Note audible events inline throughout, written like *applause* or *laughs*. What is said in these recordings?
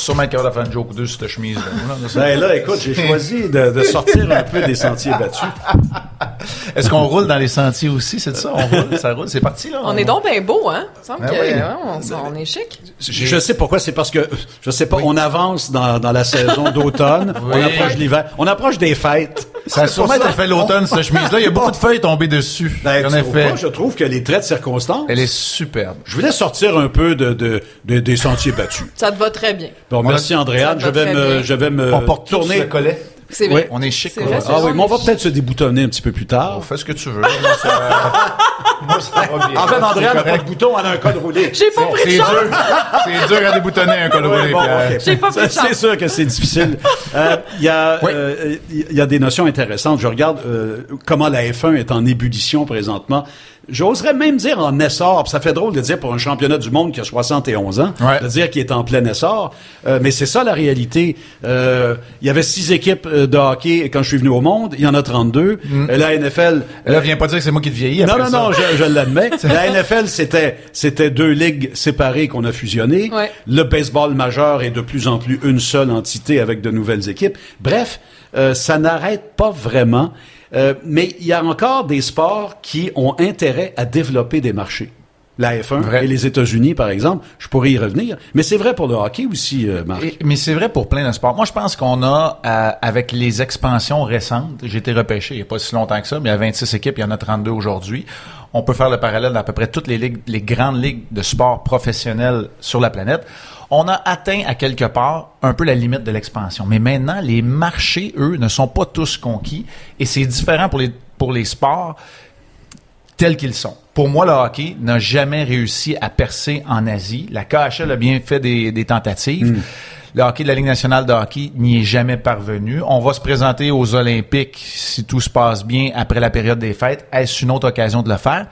sûrement être capable de faire une joke ou deux sur cette chemise-là. Ben là, écoute, j'ai choisi de, de sortir un peu des sentiers battus. *laughs* Est-ce qu'on roule dans les sentiers aussi? C'est ça? On roule? Ça roule? C'est parti, là? On est donc bien beau, hein? Il semble Ben que, oui. ouais, on, on est chic. Je sais pourquoi, c'est parce que, je sais pas, on avance dans, dans la saison d'automne, on approche l'hiver, on approche des fêtes. Ça a sûrement été fait l'automne, cette *laughs* chemise-là. Il y a beaucoup de feuilles tombées dessus. Ben, en effet. pas? je trouve que les traits de circonstance, Elle est superbe. je voulais sortir un peu de, de, de- des sentiers battus. Ça te va très bien. Bon, merci Andréane, je va vais me, je vais me On porte tous tourner. le collet. C'est Oui. vrai. On est chic. C'est quoi. vrai, Ah oui, mais on va peut-être se déboutonner un petit peu plus tard. On fait ce que tu veux. Moi, ça, *laughs* moi, ça va bien. En fait, C'est n'a pas de bouton, elle a un col roulé. J'ai pas pris C'est de dur. chance. *laughs* C'est dur à déboutonner un col roulé. Bon. J'ai pas pris de chance. C'est sûr que c'est difficile. *laughs* Euh, Il y a, Oui. euh, il y a des notions intéressantes. Je regarde euh, comment la F1 est en ébullition présentement. J'oserais même dire en essor. Ça fait drôle de dire pour un championnat du monde qui a 71 ans, Ouais. de dire qu'il est en plein essor. Euh, mais c'est ça la réalité. Euh, il y avait six équipes euh, de hockey quand je suis venu au monde. Il y en a 32. Euh, La NFL, Là, viens pas dire que c'est moi qui te vieillis. non, après non, ça. non, je, je l'admets. *laughs* La NFL, c'était, c'était deux ligues séparées qu'on a fusionnées. Ouais. Le baseball majeur est de plus en plus une seule entité avec de nouvelles équipes. Bref, euh, ça n'arrête pas vraiment. Euh, mais il y a encore des sports qui ont intérêt à développer des marchés. La F1 Vrai. et les États-Unis, par exemple, je pourrais y revenir. Mais c'est vrai pour le hockey aussi, euh, Marc. Et- mais c'est vrai pour plein de sports. Moi, je pense qu'on a, euh, avec les expansions récentes, j'ai été repêché il n'y a pas si longtemps que ça, mais il y a 26 équipes, il y en a 32 aujourd'hui. On peut faire le parallèle d'à peu près toutes les ligues, les grandes ligues de sport professionnels sur la planète. On a atteint à quelque part un peu la limite de l'expansion. Mais maintenant, les marchés, eux, ne sont pas tous conquis et c'est différent pour les, pour les sports tels qu'ils sont. Pour moi, le hockey n'a jamais réussi à percer en Asie. La KHL a bien fait des, des tentatives. Le hockey de la Ligue nationale de hockey n'y est jamais parvenu. On va se présenter aux Olympiques, si tout se passe bien, après la période des fêtes. Est-ce une autre occasion de le faire?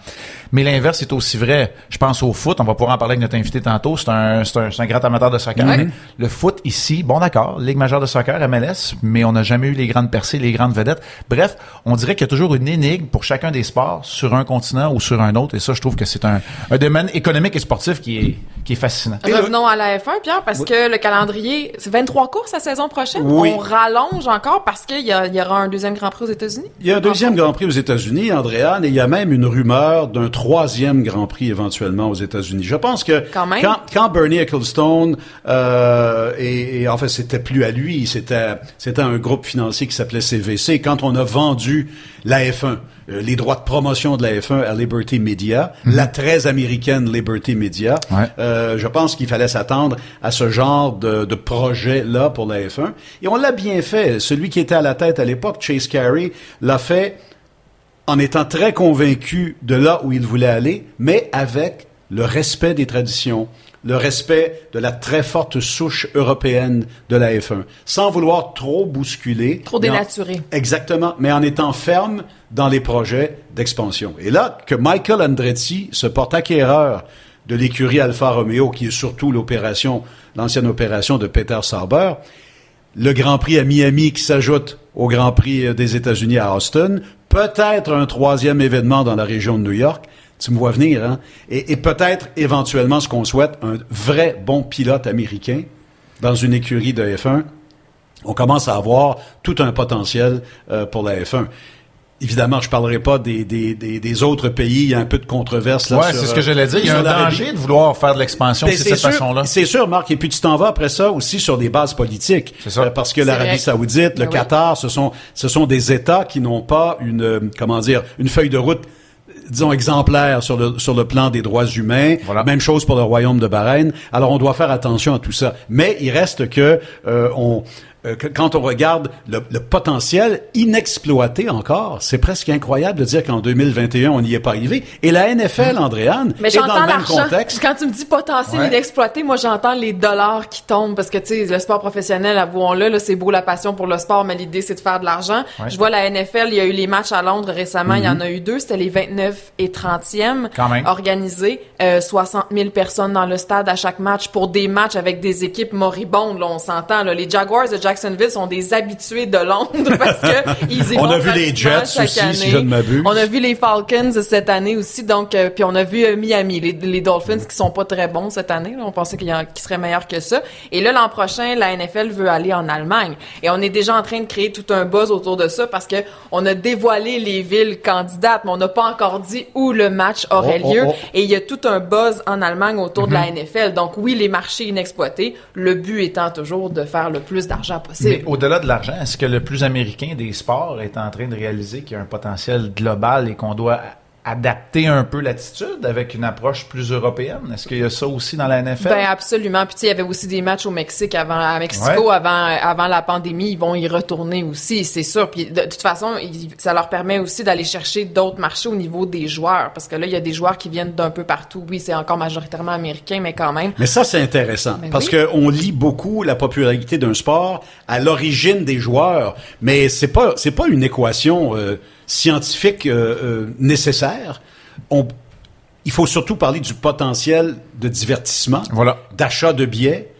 Mais l'inverse est aussi vrai. Je pense au foot. On va pouvoir en parler avec notre invité tantôt. C'est un, c'est un, c'est un grand amateur de soccer. Le foot ici, bon d'accord, Ligue majeure de soccer, MLS, mais on n'a jamais eu les grandes percées, les grandes vedettes. Bref, on dirait qu'il y a toujours une énigme pour chacun des sports sur un continent ou sur un autre. Et ça, je trouve que c'est un, un domaine économique et sportif qui est, qui est fascinant. Revenons à la F1, Pierre, parce que le calendrier, c'est 23 courses la saison prochaine? Oui. On rallonge encore parce qu'il y, y aura un deuxième Grand Prix aux États-Unis? Il y a un deuxième Grand Prix aux États-Unis, Andréane, et il y a même une rumeur d'un troisième Grand Prix éventuellement aux États-Unis. Je pense que Quand même. quand, Bernie Ecclestone euh, et, et en fait c'était plus à lui, c'était c'était un groupe financier qui s'appelait CVC. Quand on a vendu la F1, euh, les droits de promotion de la F1 à Liberty Media, la très américaine Liberty Media, Ouais. euh, je pense qu'il fallait s'attendre à ce genre de, de projet-là pour la F1. Et on l'a bien fait. Celui qui était à la tête à l'époque, Chase Carey, l'a fait en étant très convaincu de là où il voulait aller, mais avec le respect des traditions, le respect de la très forte souche européenne de la F1, sans vouloir trop bousculer. Trop en- dénaturé. Exactement, mais en étant ferme dans les projets d'expansion. Et là, que Michael Andretti se porte acquéreur de l'écurie Alfa Romeo, qui est surtout l'opération, l'ancienne opération de Peter Sauber, le Grand Prix à Miami qui s'ajoute au Grand Prix euh, des États-Unis à Austin, peut-être un troisième événement dans la région de New York. Tu me vois venir, hein? Et, peut-être éventuellement ce qu'on souhaite, un vrai bon pilote américain dans une écurie de F1. On commence à avoir tout un potentiel euh, pour la F1. Évidemment, je parlerai pas des, des, des, des autres pays. Il y a un peu de controverse là. Ouais, c'est ce que euh, j'allais dire. Il y a un danger de vouloir faire de l'expansion Ben, de cette façon-là. C'est sûr, Marc. Et puis tu t'en vas après ça aussi sur des bases politiques. C'est ça. Euh, parce que l'Arabie. Saoudite, le Ben oui. Qatar, ce sont ce sont des États qui n'ont pas une euh, comment dire une feuille de route disons exemplaire sur le sur le plan des droits humains. Voilà. Même chose pour le royaume de Bahreïn. Alors on doit faire attention à tout ça. Mais il reste que euh, on euh, que- quand on regarde le, le potentiel inexploité encore, c'est presque incroyable de dire qu'en 2021 on n'y est pas arrivé. Et la NFL, Andréane, Mais est dans le même contexte. Quand tu me dis potentiel Ouais. inexploité, moi j'entends les dollars qui tombent parce que tu sais le sport professionnel, avouons-le, là, c'est beau la passion pour le sport, mais l'idée c'est de faire de l'argent. Ouais. Je vois la NFL, il y a eu les matchs à Londres récemment, il y en a eu deux, c'était les 29 et 30e Quand même. organisés, euh, 60 000 personnes dans le stade à chaque match pour des matchs avec des équipes moribondes, là, on s'entend. Les Jaguars de Jacksonville sont des habitués de Londres *laughs* parce que ils y On vont a vu les Jets aussi, année. si je ne m'abuse. On a vu les Falcons cette année aussi, donc euh, puis on a vu euh, Miami, les, les Dolphins qui sont pas très bons cette année. là. On pensait qu'il y en- qu'ils seraient meilleurs que ça. Et là, l'an prochain, la NFL veut aller en Allemagne. Et on est déjà en train de créer tout un buzz autour de ça parce que on a dévoilé les villes candidates, mais on n'a pas encore dit où le match aurait Oh, oh, lieu. oh. Et il y a tout un buzz en Allemagne autour de la NFL. Donc oui, les marchés inexploités, le but étant toujours de faire le plus d'argent Mais au-delà de l'argent, est-ce que le plus américain des sports est en train de réaliser qu'il y a un potentiel global et qu'on doit adapter un peu l'attitude avec une approche plus européenne? Est-ce qu'il y a ça aussi dans la NFL? Ben absolument. Puis tu sais, il y avait aussi des matchs au Mexique avant à Mexico Ouais. avant avant la pandémie, ils vont y retourner aussi, c'est sûr. Puis de, toute façon, ça leur permet aussi d'aller chercher d'autres marchés au niveau des joueurs parce que là il y a des joueurs qui viennent d'un peu partout. Oui, c'est encore majoritairement américain mais quand même. Mais ça, c'est intéressant Ben parce oui. que on lit beaucoup la popularité d'un sport à l'origine des joueurs, mais c'est pas c'est pas une équation euh, scientifique euh, euh, nécessaire. On, il faut surtout parler du potentiel de divertissement, Voilà. d'achat de billets,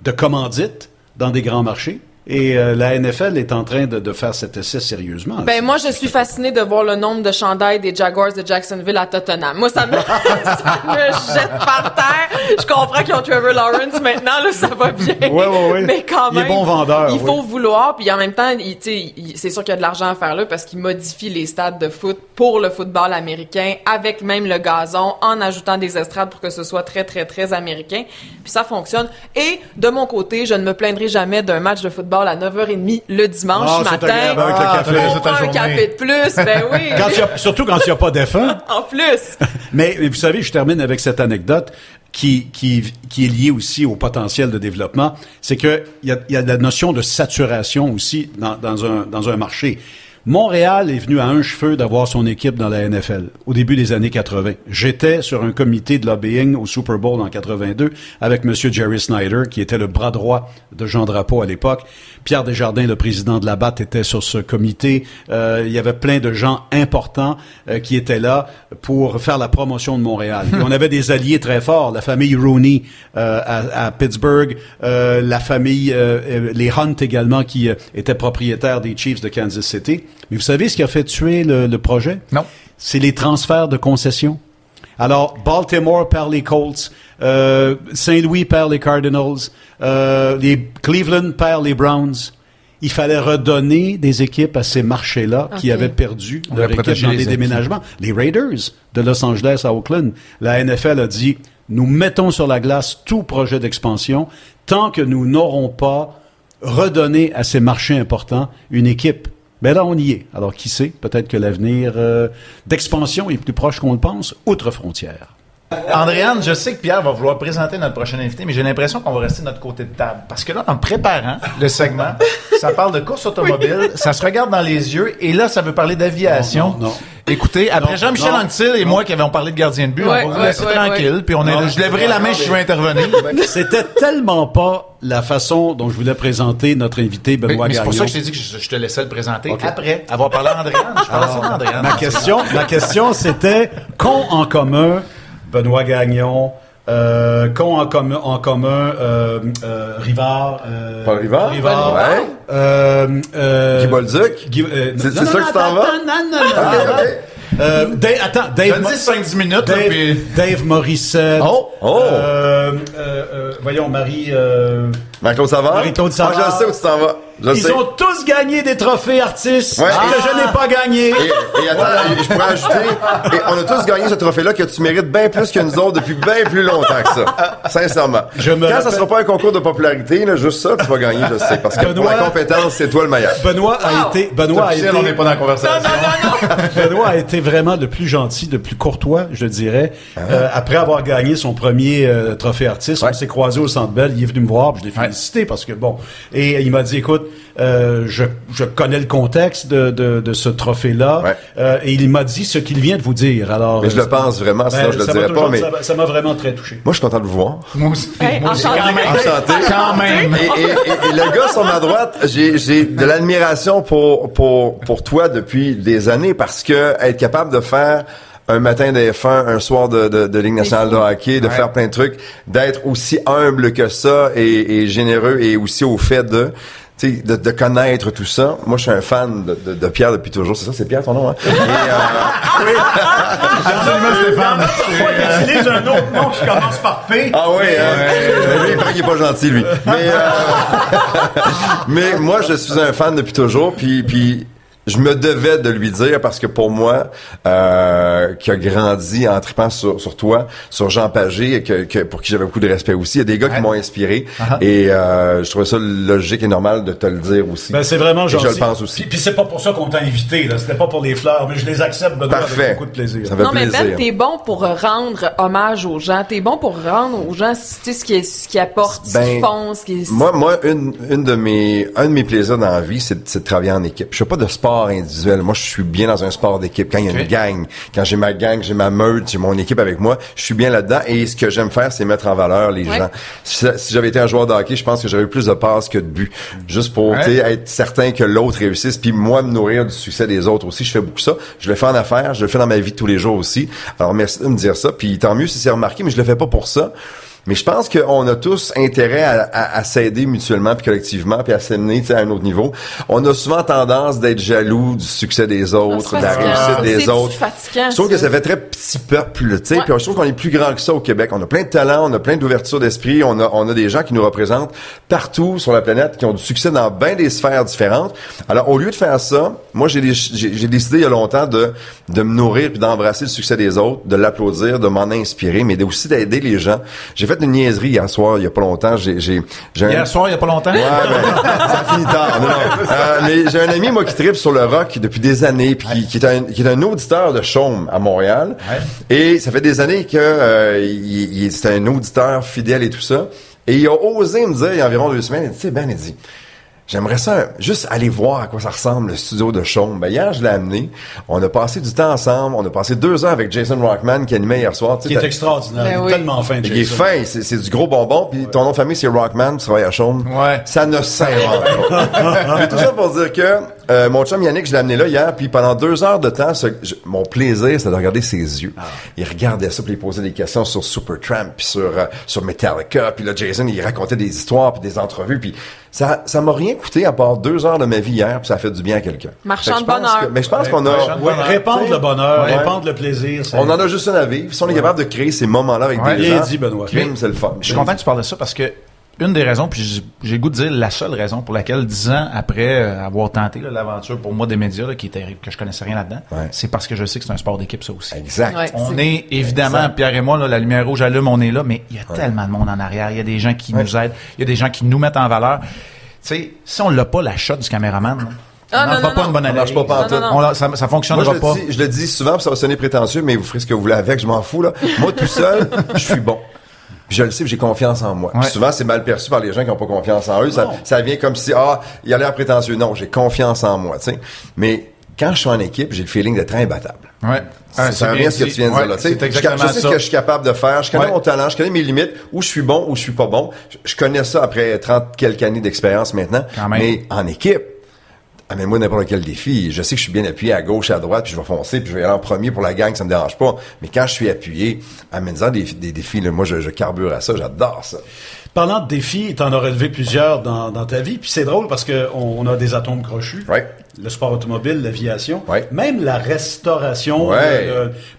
de commandites dans des grands marchés. Et euh, la NFL est en train de, de faire cet essai sérieusement. Ben moi je suis fascinée de voir le nombre de chandails des Jaguars de Jacksonville à Tottenham. Moi ça me *laughs* ça me jette par terre. Je comprends qu'ils ont Trevor Lawrence maintenant là, ça va bien. Ouais, ouais, ouais. Mais quand Il est même bon vendeur, Il oui. faut vouloir puis en même temps, il- il- c'est sûr qu'il y a de l'argent à faire là parce qu'ils modifient les stades de foot pour le football américain avec même le gazon en ajoutant des estrades pour que ce soit très très très américain. Puis ça fonctionne et de mon côté, je ne me plaindrai jamais d'un match de football à 9h30 le dimanche matin. avec le Ah, café. On prend un café de plus, ben *laughs* oui. Quand il y a- surtout quand il n'y a pas d'effet. *laughs* en plus. *laughs* Mais vous savez, je termine avec cette anecdote qui, qui, qui est liée aussi au potentiel de développement. C'est que il y a, y a la notion de saturation aussi dans, dans, un, dans un marché. Montréal est venu à un cheveu d'avoir son équipe dans la NFL au début des années 80. J'étais sur un comité de lobbying au Super Bowl en 82 avec Monsieur Jerry Snyder, qui était le bras droit de Jean Drapeau à l'époque. Pierre Desjardins, le président de la BAT, était sur ce comité. Euh, il y avait plein de gens importants euh, qui étaient là pour faire la promotion de Montréal. On avait des alliés très forts, la famille Rooney euh, à, à Pittsburgh, la famille, les Hunt également, qui étaient propriétaires des Chiefs de Kansas City. Mais vous savez ce qui a fait tuer le, le projet? Non. C'est les transferts de concessions. Alors, Baltimore perd les Colts, euh, Saint-Louis perd les Cardinals, euh, les Cleveland perd les Browns. Il fallait redonner des équipes à ces marchés-là qui avaient perdu On leur équipe dans les des déménagements. Les Raiders de Los Angeles à Oakland, la NFL a dit, nous mettons sur la glace tout projet d'expansion tant que nous n'aurons pas redonné à ces marchés importants une équipe. Mais là, on y est. Alors, qui sait? Peut-être que l'avenir euh, d'expansion est plus proche qu'on le pense, outre frontières. Andréane, je sais que Pierre va vouloir présenter notre prochain invité, mais j'ai l'impression qu'on va rester de notre côté de table. Parce que là, en préparant le segment, ça parle de course automobile, ça se regarde dans les yeux, et là, ça veut parler d'aviation. Non, non, non. Écoutez, après Jean-Michel Anctil et moi qui avons parlé de gardien de but, Ouais, on va vous ouais, laisser ouais, tranquille, ouais. puis on est, Non, je lèverai la main si je veux intervenir. *laughs* C'était tellement pas la façon dont je voulais présenter notre invité Mais, Benoît mais c'est pour ça que je t'ai dit que je, je te laissais le présenter après avoir parlé à Andréane. Je parlais à Andréane. Ma question, ma question, c'était qu'ont en commun Benoît Gagnon, euh, qu'ont en commun, en commun euh, euh, Rivard, euh, Paul Rivard? Rivard, Ouais. euh, euh, Guy Bolduc? Euh, C'est- non, c'est non, ça non, que tu t'en vas? Non, non, non, Dave- attends, Dave, Donne-y 5-10 minutes, là, Dave, puis... Dave Morissette. Oh! Oh! Euh, euh, euh, voyons, Marie. Euh, Marc-Claude Savard? Marie-Claude Savard. Ah, je sais où tu t'en vas. Je ils sais. ont tous gagné des trophées artistes Ouais. que je n'ai pas gagné. Et, et attends, je pourrais ajouter, et on a tous gagné ce trophée-là que tu mérites bien plus que nous autres depuis bien plus longtemps que ça. Sincèrement. Je me Quand ça rappelle- sera pas un concours de popularité, là, juste ça, tu vas gagner, je sais. Parce que pour Benoît- la compétence, c'est toi le meilleur. Benoît a été, Benoît a été, on n'est pas dans la conversation. *laughs* Benoît a été vraiment le plus gentil, le plus courtois, je dirais. Ah. Euh, après avoir gagné son premier euh, trophée artiste, on s'est croisé au Centre Bell. Il est venu me voir, puis je l'ai félicité parce que bon. Et il m'a dit, écoute, euh, je, je connais le contexte de, de, de ce trophée-là, Ouais. Euh, et il m'a dit ce qu'il vient de vous dire. Alors, Mais je euh, le pense vraiment, sinon ben, je le ça m'a dirais pas, mais ça m'a- vraiment très touché. moi, je suis content de vous voir. Moi aussi. Hey, Moi aussi, enchanté. quand même. Enchanté. Quand même. Et, et- et- et le gars sur ma droite, j'ai, de l'admiration pour, pour, pour toi depuis des années parce que être capable de faire un matin de F1, un soir de, de, de Ligue nationale de hockey, de Ouais. faire plein de trucs, d'être aussi humble que ça et, et généreux et aussi au fait de de, de connaître tout ça. Moi, je suis un fan de, de, de Pierre depuis toujours. C'est ça, c'est Pierre ton nom, hein? *laughs* Et, euh, Absolument, Stéphane. Il utilise un autre nom qui commence par P. Ah oui, hein? Lui, il paraît qu'il est pas gentil, lui. Mais, euh, *laughs* mais moi, je suis un fan depuis toujours, puis, puis je me devais de lui dire parce que pour moi, euh, qui a grandi en tripant sur, sur toi, sur Jean Pagé, et que, que pour qui j'avais beaucoup de respect aussi, il y a des gars Ouais. qui m'ont inspiré Uh-huh. et euh, je trouvais ça logique et normal de te le dire aussi. Ben, c'est vraiment Et gentil. Je le pense aussi. Puis, puis c'est pas pour ça qu'on t'a invité, là. C'était pas pour les fleurs, mais je les accepte, Benoît, Parfait. avec beaucoup de plaisir. Ça fait Non, mais plaisir. Ben, t'es bon pour rendre hommage aux gens. T'es bon pour rendre aux gens, tu sais, ce qui, est- ce qui apporte, ce Ben, qu'ils font, ce qui est... Moi, moi, une, une de mes, un de mes plaisirs dans la vie, c'est, c'est de travailler en équipe. Je fais pas de sport individuel. Moi, je suis bien dans un sport d'équipe. Quand il y a une gang, quand j'ai ma gang, j'ai ma meute, j'ai mon équipe avec moi, je suis bien là-dedans. Et ce que j'aime faire, c'est mettre en valeur les Ouais. gens. Si, si j'avais été un joueur de hockey, je pense que j'aurais eu plus de passes que de buts. Juste pour, Ouais. tu sais, être certain que l'autre réussisse, puis moi, me nourrir du succès des autres aussi. Je fais beaucoup ça. Je le fais en affaires, je le fais dans ma vie de tous les jours aussi. Alors, merci de me dire ça. Puis tant mieux si c'est remarqué, mais je le fais pas pour ça. Mais je pense qu'on a tous intérêt à, à- à s'aider mutuellement puis collectivement puis à s'amener à un autre niveau. On a souvent tendance d'être jaloux du succès des autres, Ah, de la réussite des autres. Je trouve que ça. fait très petit peuple, tu sais. Puis je trouve qu'on est plus grand que ça au Québec. On a plein de talents, on a plein d'ouverture d'esprit, on a on a des gens qui nous représentent partout sur la planète qui ont du succès dans bien des sphères différentes. Alors au lieu de faire ça, moi j'ai décidé il y a longtemps de de me nourrir puis d'embrasser le succès des autres, de l'applaudir, de m'en inspirer, mais aussi d'aider les gens. J'ai fait une niaiserie hier soir, il y a pas longtemps, j'ai j'ai j'ai un- Hier soir, il y a pas longtemps? Ouais, ben, ça finit tard. Non, non. Euh, mais j'ai un ami, moi, qui tripe sur le rock depuis des années, puis qui, qui est un, qui est un auditeur de Chaume à Montréal. Ouais. Et ça fait des années que euh, il, il- c'est un auditeur fidèle et tout ça. Et il a osé me dire, il y a environ deux semaines, il dit, tu sais, Ben, il dit, J'aimerais ça juste aller voir à quoi ça ressemble le studio de Chaume. Ben hier, je l'ai amené. On a passé du temps ensemble. On a passé deux heures avec Jason Rockman qui animait hier soir. Tu sais, Qui est extraordinaire. Ben il est oui. tellement fin, il est Jason. fin, c'est, c'est du gros bonbon. Puis ton nom de famille, c'est Rockman, tu travailles à Chaume. Ouais. Ça ne s'invente pas. Mais tout ça pour dire que euh, mon chum Yannick, je l'ai amené là hier, puis pendant deux heures de temps, ce- je- mon plaisir, c'était de regarder ses yeux. Il regardait ça, puis il posait des questions sur Supertramp, puis sur, euh, sur Metallica, puis là, Jason, il racontait des histoires, puis des entrevues, puis ça ça m'a rien coûté à part deux heures de ma vie hier, puis ça a fait du bien à quelqu'un. Marchand de bonheur. que- mais je pense qu'on a... Ouais, répandre le bonheur, Ouais. répandre le plaisir. c'est- On en a juste une à vivre. Si on est capable de créer ces moments-là avec Ouais. des gens, dit, Benoît. c'est le fun. Je suis content que tu parles de ça parce que une des raisons, puis j'ai- le goût de dire la seule raison pour laquelle dix ans après euh, avoir tenté l'aventure pour moi des médias, là, qui était que je connaissais rien là-dedans, Ouais. c'est parce que je sais que c'est un sport d'équipe ça aussi. Exact. Ouais. On est évidemment, Exact. Pierre et moi, là, la lumière rouge allume, on est là, mais il y a tellement de monde en arrière. Il y a des gens qui Ouais. nous aident, il y a des gens qui nous mettent en valeur. Tu sais, si on l'a pas, la shot du caméraman, là, Ah, ça non, pas non. une bonne marche pas ça, ça Moi, fonctionnera je pas. le, dis, je le dis souvent, puis ça va sonner prétentieux, mais vous ferez ce que vous voulez avec, je m'en fous, là. Moi, tout seul, *laughs* je suis bon. Puis je le sais, j'ai confiance en moi. Ouais. souvent, c'est mal perçu par les gens qui n'ont pas confiance en eux. Ça, vient comme si, ah, il a l'air prétentieux. Non, j'ai confiance en moi, tu sais. Mais quand je suis en équipe, j'ai le feeling d'être imbattable. Ouais. Ah, C'est à ce que tu viens de Ouais, dire là. tu sais. C'est Je, je sais ça. ce que je suis capable de faire. Je connais Ouais. mon talent, je connais mes limites, où je suis bon, où je suis pas bon. Je, je connais ça après 30 quelques années d'expérience maintenant. Quand même. Mais en équipe, amène-moi n'importe quel défi. Je sais que je suis bien appuyé à gauche, à droite, puis je vais foncer, puis je vais aller en premier pour la gang, ça me dérange pas. Mais quand je suis appuyé, amène-en des, des défis. Là, moi, je, je carbure à ça, j'adore ça. Parlant de défis, tu en as relevé plusieurs dans, dans ta vie. Puis c'est drôle parce que on, on a des atomes crochus. Ouais. Le sport automobile, l'aviation. Ouais. Même la restauration. Ouais.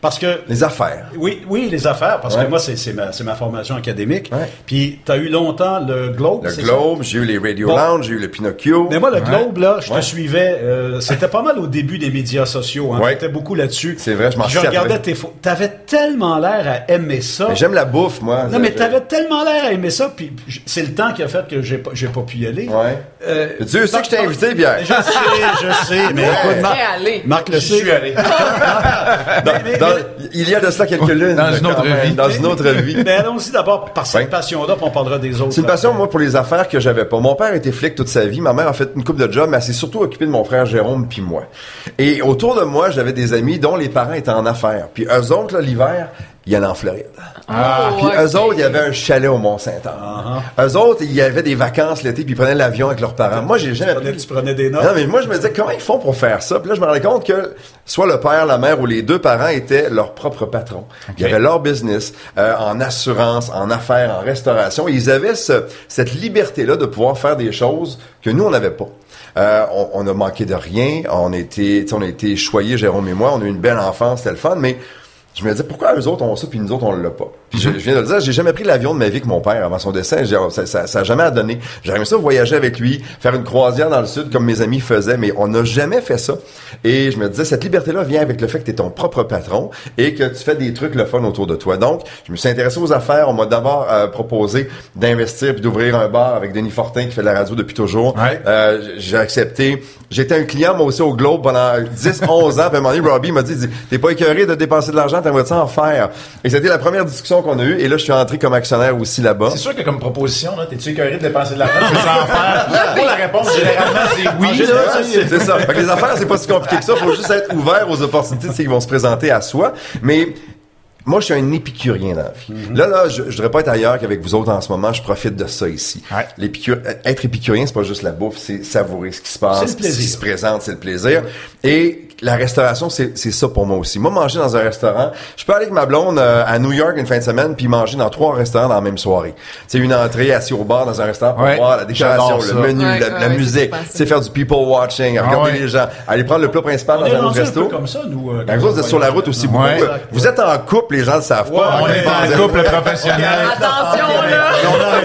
parce que Les affaires. Oui, oui, les affaires, parce Ouais. que moi, c'est c'est ma, c'est ma formation académique. Ouais. Puis, tu as eu longtemps le Globe, Le Globe, j'ai eu les Radio Bon. Lounge, j'ai eu le Pinocchio. Mais moi, le Globe, là, je Ouais. te suivais, euh, c'était pas mal au début des médias sociaux. Hein, Ouais. T'étais beaucoup là-dessus. C'est vrai, je m'en servais. regardais tes photos. T'avais tellement l'air à aimer ça. Mais j'aime la bouffe, moi. Non, mais Je- t'avais tellement l'air à aimer ça, puis c'est le temps qui a fait que j'ai pas, j'ai pas pu y aller. Ouais. Euh, Dieu sait que je t'ai invité, Pierre? Je sais, je sais, mais écoute, Marc. Marc le sait. allé. *laughs* mais- Dans- il y a de ça quelques lunes. Dans une autre vie. Dans une autre vie. Mais allons-y d'abord par cette passion-là, puis on parlera des autres. C'est une passion, moi, pour les affaires que j'avais pas. Mon père était flic toute sa vie. Ma mère a fait une coupe de job, mais elle s'est surtout occupée de mon frère Jérôme puis moi. Et autour de moi, j'avais des amis dont les parents étaient en affaires. Puis eux autres, l'hiver, il y en a en Floride. Ah, Puis ok. eux autres, il y avait un chalet au Mont-Saint-Anne. Eux autres, il y avait des vacances l'été, puis ils prenaient l'avion avec leurs parents. Moi, j'ai jamais Tu prenais- tu prenais des notes? non, mais moi, je me disais, comment ils font pour faire ça? Puis là, je me rendais compte que soit le père, la mère ou les deux parents étaient leur propre patron. Ils avaient leur business euh, en assurance, en affaires, en restauration. Ils avaient ce- cette liberté-là de pouvoir faire des choses que nous, on n'avait pas. Euh, on, on a manqué de rien. On a été, tu sais, on a été choyés, Jérôme et moi. On a eu une belle enfance, c'était le fun, mais je me disais, pourquoi eux autres ont ça, puis nous autres, on l'a pas? Puis je, je viens de le dire, j'ai jamais pris l'avion de ma vie que mon père avant son décès. J'ai- Ça, ça, ça a jamais donné. J'aimerais ça voyager avec lui, faire une croisière dans le sud comme mes amis faisaient, mais on n'a jamais fait ça. Et je me disais, cette liberté-là vient avec le fait que tu es ton propre patron et que tu fais des trucs le fun autour de toi. Donc, je me suis intéressé aux affaires. On m'a d'abord euh, proposé d'investir puis d'ouvrir un bar avec Denis Fortin qui fait de la radio depuis toujours. Ouais. Euh, j'ai accepté. J'étais un client, moi aussi, au Globe pendant 10, 11 *laughs* ans. Puis à un moment donné, Robbie m'a dit, t'es pas écœuré de dépenser de l'argent, t'aimerais ça en faire? Et c'était la première discussion qu'on a eue. Et là, je suis entré comme actionnaire aussi là-bas. C'est sûr que comme proposition, là, t'es-tu écœuré de dépenser de l'argent? Veux ça en faire? *laughs* Pour la réponse, généralement, c'est oui. Général, c'est ça. Fait que les affaires, c'est pas si compliqué que ça. Faut juste être ouvert aux opportunités qui vont se présenter à soi. Mais moi, je suis un épicurien dans la vie. Là, là, je, je voudrais pas être ailleurs qu'avec vous autres en ce moment. Je profite de ça ici. Ouais. L'épicure, être épicurien, c'est pas juste la bouffe, c'est savourer ce qui se passe, C'est le plaisir. ce qui se présente, c'est le plaisir. Et la restauration, c'est c'est ça pour moi aussi. Moi, manger dans un restaurant, je peux aller avec ma blonde euh, à New York une fin de semaine puis manger dans trois restaurants dans la même soirée. C'est une entrée assis au bar dans un restaurant pour Ouais, voir la décoration, le menu, Ouais, la, ouais, la ouais, musique, c'est super, tu sais faire du people watching, regarder ouais. les gens, aller prendre le plat principal On dans est un autre un peu resto. comme ça, nous. euh, Ben, quand vous êtes sur la route aussi beaucoup. Vous êtes en couple, les gens le savent pas. On est en couple professionnel. Attention, là!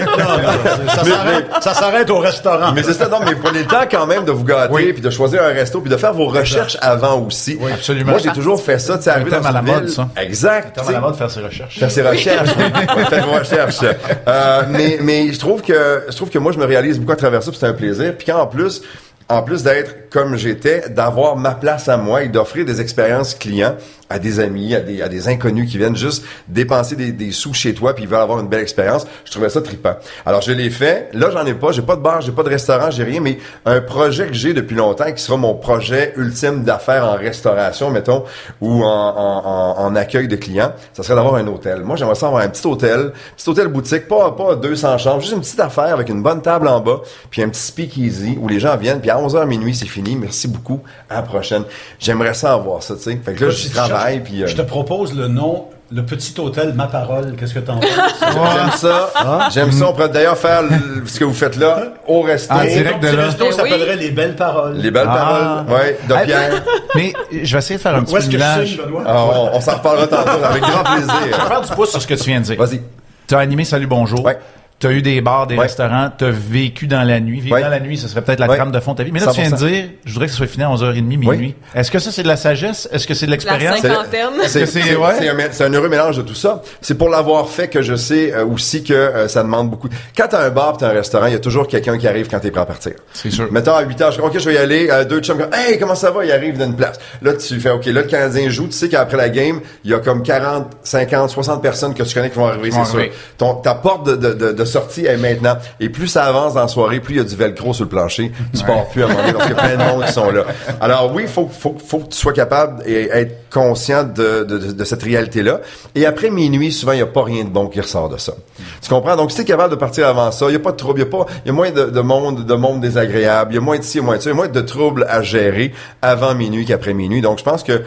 *laughs* Ça s'arrête- Ça s'arrête au restaurant. Mais c'est ça, non, mais vous prenez le temps quand même de vous gâter, puis de choisir un resto, puis de faire vos recherches avant aussi. Oui, absolument. Moi, j'ai toujours fait ça, tu thème dans à la mode, ça. Exact. T'as tu sais. mal à de faire ses recherches. faire ses recherches. *laughs* Ouais, faire vos recherches. Euh, mais, mais je trouve que, je trouve que moi, je me réalise beaucoup à travers ça, c'est un plaisir. Puis qu'en plus, en plus d'être comme j'étais, d'avoir ma place à moi et d'offrir des expériences clients à des amis, à des, à des inconnus qui viennent juste dépenser des, des sous chez toi puis ils veulent avoir une belle expérience. Je trouvais ça trippant. Alors je l'ai fait. Là, j'en ai pas. J'ai pas de bar, j'ai pas de restaurant, j'ai rien. Mais un projet que j'ai depuis longtemps qui sera mon projet ultime d'affaires en restauration, mettons, ou en, en, en, en accueil de clients, ça serait d'avoir un hôtel. Moi, j'aimerais ça avoir un petit hôtel, petit hôtel boutique, pas pas 200 chambres, juste une petite affaire avec une bonne table en bas, puis un petit speakeasy où les gens viennent, puis à 11h minuit, c'est fini. Merci beaucoup. À la prochaine. J'aimerais ça avoir ça, tu sais. Fait que là, je travaille, puis euh, Je te propose le nom, le petit hôtel Ma Parole. Qu'est-ce que t'en penses? *laughs* j'aime ça. J'aime ça. On pourrait d'ailleurs faire le- ce que vous faites là au resto. En direct Ton de là. resto Ben oui. s'appellerait Les Belles Paroles. Les belles Ah. paroles, ouais, de Pierre. *laughs* Mais je vais essayer de faire un petit peu je village. Ah, on on s'en reparlera tantôt avec grand Je vais plaisir. faire du pouce sur ce que tu viens de dire. Vas-y. Tu as animé Salut Bonjour. Ouais. Tu as eu des bars, des Ouais. restaurants. Tu as vécu dans la nuit. Vivre Ouais. dans la nuit, ce serait peut-être la Ouais. trame de fond de ta vie. Mais là, tu viens de 100%. dire, je voudrais que ce soit fini à 11h30, minuit. Est-ce que ça, c'est de la sagesse? Est-ce que c'est de La l'expérience? cinquantaine. C'est c'est- c'est- ouais? c'est un, un heureux mélange de tout ça. C'est pour l'avoir fait que je sais euh, aussi que euh, ça demande beaucoup. Quand t'as un bar, t'as un restaurant, il y a toujours quelqu'un qui arrive quand t'es prêt à partir. C'est sûr. Mettons à 8 heures, je dis, OK, je vais y aller. Euh, deux chums, hey, comment ça va? Il arrive d'une place. Là, tu fais, OK, là, le Canadien joue. Tu sais qu'après la game, il y a comme 40, 50, 60 personnes que tu connais qui vont arriver, c'est sûr. Ton, ta porte de, de, de, de sortie est maintenant. Et plus ça avance dans la soirée, plus il y a du velcro sur le plancher. Tu pars plus à donné parce qu'il y a plein de monde qui sont là. Alors oui, faut, faut, faut que tu sois capable et être conscient de, de, cette réalité-là. Et après minuit, souvent, il n'y a pas rien de bon qui ressort de ça. Tu comprends? Donc, si tu es capable de partir avant ça, il n'y a pas de trouble, il y a pas, y a moins de, de monde, de monde désagréable, il y a moins de ci, il y a moins de ça, il y a moins de troubles à gérer avant minuit qu'après minuit. Donc, je pense que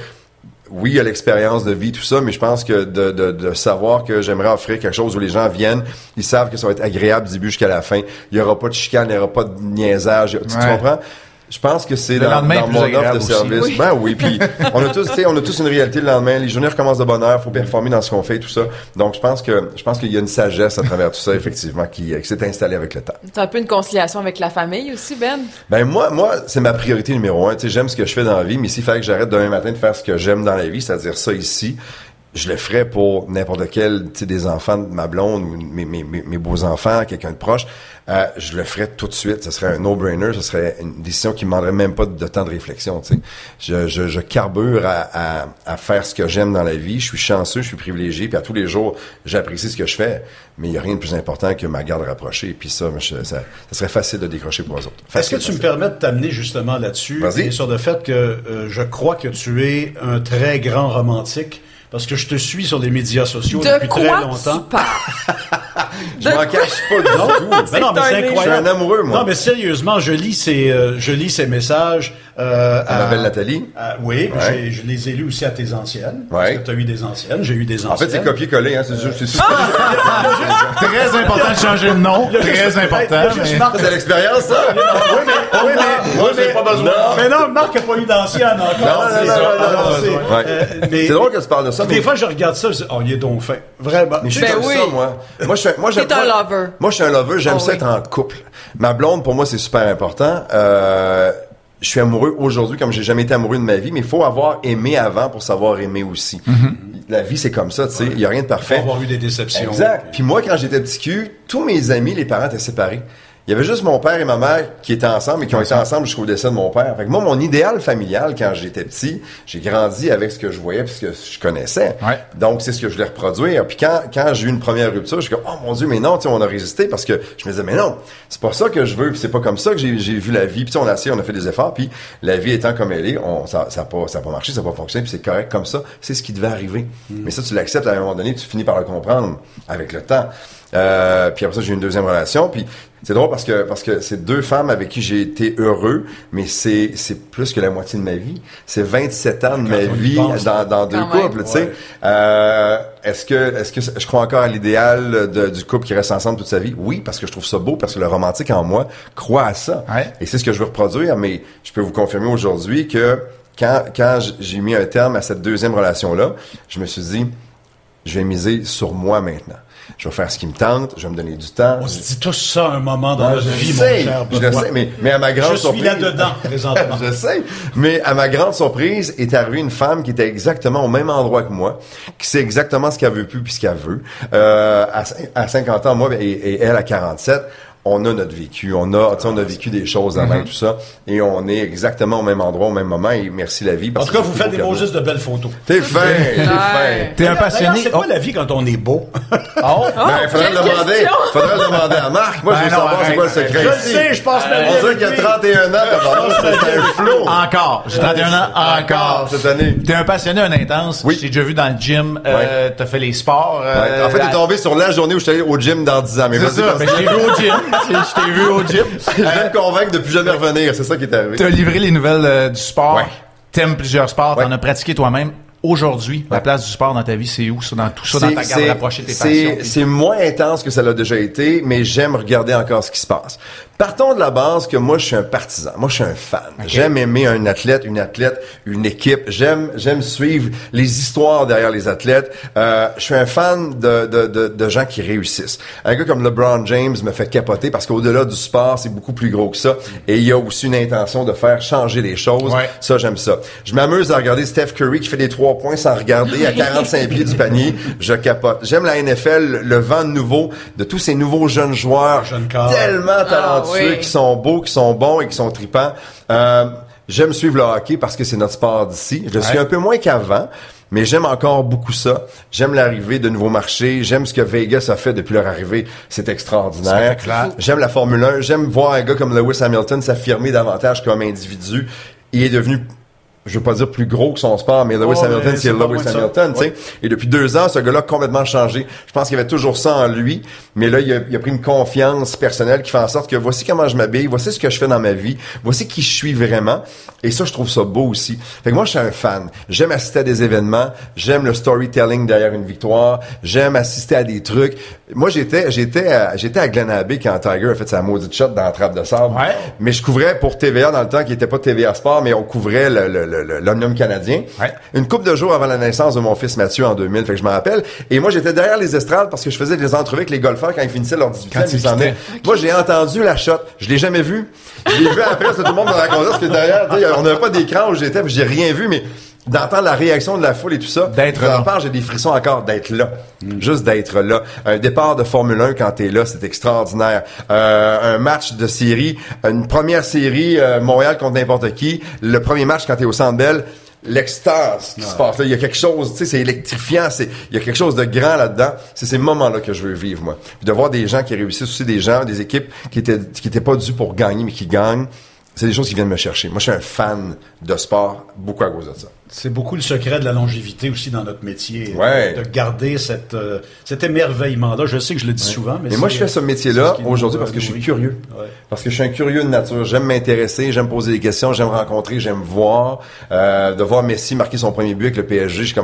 oui, il y a l'expérience de vie, tout ça, mais je pense que de, de, de savoir que j'aimerais offrir quelque chose où les gens viennent, ils savent que ça va être agréable du début jusqu'à la fin. Il y aura pas de chicane, il y aura pas de niaisage. Tu, comprends? Je pense que c'est Le dans, dans mon offre de aussi. service. Oui. Ben oui, puis *laughs* on a tous, tu sais, on a tous une réalité le lendemain. Les journées recommencent de bonne heure, faut performer dans ce qu'on fait, tout ça. Donc je pense que je pense qu'il y a une sagesse à travers tout ça, effectivement, qui, qui s'est installée avec le temps. C'est un peu une conciliation avec la famille aussi, Ben? Ben moi, moi, c'est ma priorité numéro un. Tu sais, j'aime ce que je fais dans la vie, mais s'il fallait que j'arrête demain matin de faire ce que j'aime dans la vie, c'est-à-dire ça ici, je le ferais pour n'importe quel, tu sais, des enfants de ma blonde ou mes, mes, mes, beaux-enfants, quelqu'un de proche. Euh, je le ferais tout de suite. Ce serait un no-brainer. Ce serait une décision qui ne demanderait même pas de temps de réflexion. Tu sais. je, je, je carbure à, à, à faire ce que j'aime dans la vie. Je suis chanceux, je suis privilégié. Puis à tous les jours, j'apprécie ce que je fais. Mais il n'y a rien de plus important que ma garde rapprochée. Puis ça, je- ça, ça serait facile de décrocher pour eux autres. Est-ce que Facile, tu me permets de t'amener justement là-dessus? Sur le fait que euh, je crois que tu es un très grand romantique, parce que je te suis sur les médias sociaux De depuis très *laughs* quoi longtemps. tu parles? Je m'en cache pas du tout. *laughs* Ben non, mais c'est nez. Je suis incroyable. un amoureux, moi. Non, mais sérieusement, je lis ces, euh, je lis ces messages. Euh, À ma belle Nathalie. à- oui, Ouais. je les ai lus aussi à tes anciennes. Parce Ouais. que tu as eu des anciennes, j'ai eu des anciennes. En fait, c'est copier-coller, hein. C'est juste. *laughs* Très important de changer de nom. Très important. C'est l'expérience, ça? oui, mais, oui, mais, Moi, j'ai pas besoin. Non. Mais non, Marc n'a pas eu d'ancienne encore. Non, non, c'est non, drôle que tu parles de ça, Des fois, je regarde ça, je dis, oh, il est donc fin. Vraiment. Mais je suis Ben comme ça, moi. Moi, je suis, un lover. Moi, je suis un lover. J'aime Oh ça être en couple. Ma blonde, pour moi, c'est super important. Euh, je suis amoureux aujourd'hui comme j'ai jamais été amoureux de ma vie, mais il faut avoir aimé avant pour savoir aimer aussi. La vie, c'est comme ça, tu sais. Il y a rien de Faut parfait. avoir eu des déceptions. Exact. Puis moi, quand j'étais petit cul, tous mes amis, les parents étaient séparés. Il y avait juste mon père et ma mère qui étaient ensemble et qui ont été ensemble jusqu'au décès de mon père. Fait que moi, mon idéal familial, quand j'étais petit, j'ai grandi avec ce que je voyais puis ce que je connaissais. Ouais. Donc, c'est ce que je voulais reproduire. Puis quand, quand j'ai eu une première rupture, je suis comme, oh mon Dieu, mais non, tu on a résisté parce que je me disais, mais non, c'est pas ça que je veux, puis c'est pas comme ça que j'ai vu la vie. Puis on a essayé, on a fait des efforts, puis la vie étant comme elle est, on, ça, ça a pas, ça a pas marché, ça pas fonctionné, puis c'est correct comme ça. C'est ce qui devait arriver. Mais ça, tu l'acceptes à un moment donné, tu finis par le comprendre avec le temps. Euh, puis après ça, j'ai eu une deuxième relation, puis c'est drôle parce que parce que c'est deux femmes avec qui j'ai été heureux, mais c'est c'est plus que la moitié de ma vie. C'est 27 ans de ma vie pense, dans, dans deux couples, tu sais. Euh, est-ce que est-ce que je crois encore à l'idéal du couple qui reste ensemble toute sa vie? Oui, parce que je trouve ça beau, parce que le romantique en moi croit à ça. Ouais. Et c'est ce que je veux reproduire, mais je peux vous confirmer aujourd'hui que quand quand j'ai mis un terme à cette deuxième relation là, je me suis dit je vais miser sur moi maintenant. Je vais faire ce qui me tente, je vais me donner du temps. On se dit tous ça à un moment dans notre vie, sais, mon cher je le sais, mais, mais à ma grande Je suis surprise... là-dedans, présentement. *laughs* je sais. Mais à ma grande surprise, est arrivée une femme qui était exactement au même endroit que moi, qui sait exactement ce qu'elle veut plus puis ce qu'elle veut. Euh, à, cin- à 50 ans, moi, et, et elle à 47, on a notre vécu, on a, tu sais, on a vécu des choses avant Mm-hmm. et tout ça, et on est exactement au même endroit, au même moment, et merci la vie. En tout cas, vous faites des beau mots cadeau. juste de belles photos. T'es fin, t'es fin. T'es un passionné. C'est quoi Oh. la vie quand on est beau? Oh. Ben, faudrait le demander, faudrait le demander à Marc. Moi, je Ben veux non, savoir c'est quoi le secret Je le ici. sais, je passe ma vie On dirait qu'il y a lui. 31 ans, c'est un flot. Encore. J'ai 31 ans, encore. cette année. T'es un passionné, un intense. Oui. Je t'ai déjà vu dans le gym. Euh, T'as fait les sports. Ouais. euh, En fait, la- t'es tombé sur la journée où je suis allé au gym dans 10 ans. Mais C'est vas-y, ça. Ben, je t'ai vu au gym. Je t'ai vu au gym. Je vais me convaincre de plus jamais revenir. C'est ça qui est arrivé. T'as livré les nouvelles euh, du sport. Ouais. T'aimes plusieurs sports. Ouais. T'en as pratiqué toi-même. Aujourd'hui, la place du sport dans ta vie, c'est où? Ça, dans tout ça, dans ta garde rapprocher tes c'est- passions. C'est moins intense que ça l'a déjà été, mais j'aime regarder encore ce qui se passe. Partons de la base que moi, je suis un partisan. Moi, je suis un fan. J'aime aimer un athlète, une athlète, une équipe. J'aime, j'aime suivre les histoires derrière les athlètes. Euh, je suis un fan de, de, de, de gens qui réussissent. Un gars comme LeBron James me fait capoter parce qu'au-delà du sport, c'est beaucoup plus gros que ça. Et il y a aussi une intention de faire changer les choses. Ouais. Ça, j'aime ça. Je m'amuse à regarder Steph Curry qui fait des trois points sans regarder à *laughs* 45 pieds du panier. Je capote. J'aime la NFL, le vent nouveau de tous ces nouveaux jeunes joueurs corps. tellement talentueux, oui. qui sont beaux, qui sont bons et qui sont tripants. Euh, j'aime suivre le hockey parce que c'est notre sport d'ici. Je le suis un peu moins qu'avant. Mais j'aime encore beaucoup ça. J'aime l'arrivée de nouveaux marchés. J'aime ce que Vegas a fait depuis leur arrivée. C'est extraordinaire. J'aime la Formule 1. J'aime voir un gars comme Lewis Hamilton s'affirmer davantage comme individu. Il est devenu je veux pas dire plus gros que son sport, mais Lewis Oh, Hamilton, c'est Lewis. Hamilton, tu sais. Et depuis deux ans, ce gars-là a complètement changé. Je pense qu'il avait toujours ça en lui, mais là, il a, il a pris une confiance personnelle qui fait en sorte que voici comment je m'habille, voici ce que je fais dans ma vie, voici qui je suis vraiment. Et ça, je trouve ça beau aussi. Fait que moi, je suis un fan. J'aime assister à des événements, j'aime le storytelling derrière une victoire, j'aime assister à des trucs. Moi, j'étais, j'étais, à, j'étais à Glen Abbey quand Tiger a fait sa maudite shot dans la trappe de sable. Ouais. Mais je couvrais pour TVA dans le temps qui était pas TVA Sport, mais on couvrait le, le, le, l'Omnium canadien. Ouais. Une couple de jours avant la naissance de mon fils Mathieu en 2000, fait que je me rappelle. Et moi, j'étais derrière les estrades parce que je faisais des entrevues avec les golfeurs quand ils finissaient leur 18 Quand ans. ils venaient. Moi, j'ai entendu la shot. Je l'ai jamais vu. Je l'ai vu après, tout le monde me racontait parce que derrière, on n'avait pas d'écran où j'étais, j'ai rien vu, mais d'entendre la réaction de la foule et tout ça. D'être là. j'ai des frissons encore d'être là. Juste d'être là. Un départ de Formule 1 quand t'es là, c'est extraordinaire. Euh, un match de série, une première série, euh, Montréal contre n'importe qui. Le premier match quand t'es au Centre Bell, l'extase qui se passe là. Il y a quelque chose, tu sais, c'est électrifiant. C'est, il y a quelque chose de grand là-dedans. C'est ces moments-là que je veux vivre, moi. Puis de voir des gens qui réussissent aussi, des gens, des équipes qui étaient, qui étaient pas dus pour gagner, mais qui gagnent. C'est des choses qui viennent me chercher. Moi, je suis un fan de sport, beaucoup à cause de ça. C'est beaucoup le secret de la longévité aussi dans notre métier. Ouais. De garder cette, euh, cet émerveillement-là. Je sais que je le dis souvent, mais Et moi, je fais ce c'est métier-là aujourd'hui euh, parce que je suis curieux. Ouais. Parce que je suis un curieux de nature. J'aime m'intéresser, j'aime poser des questions, j'aime rencontrer, j'aime voir. Euh, de voir Messi marquer son premier but avec le PSG, j'étais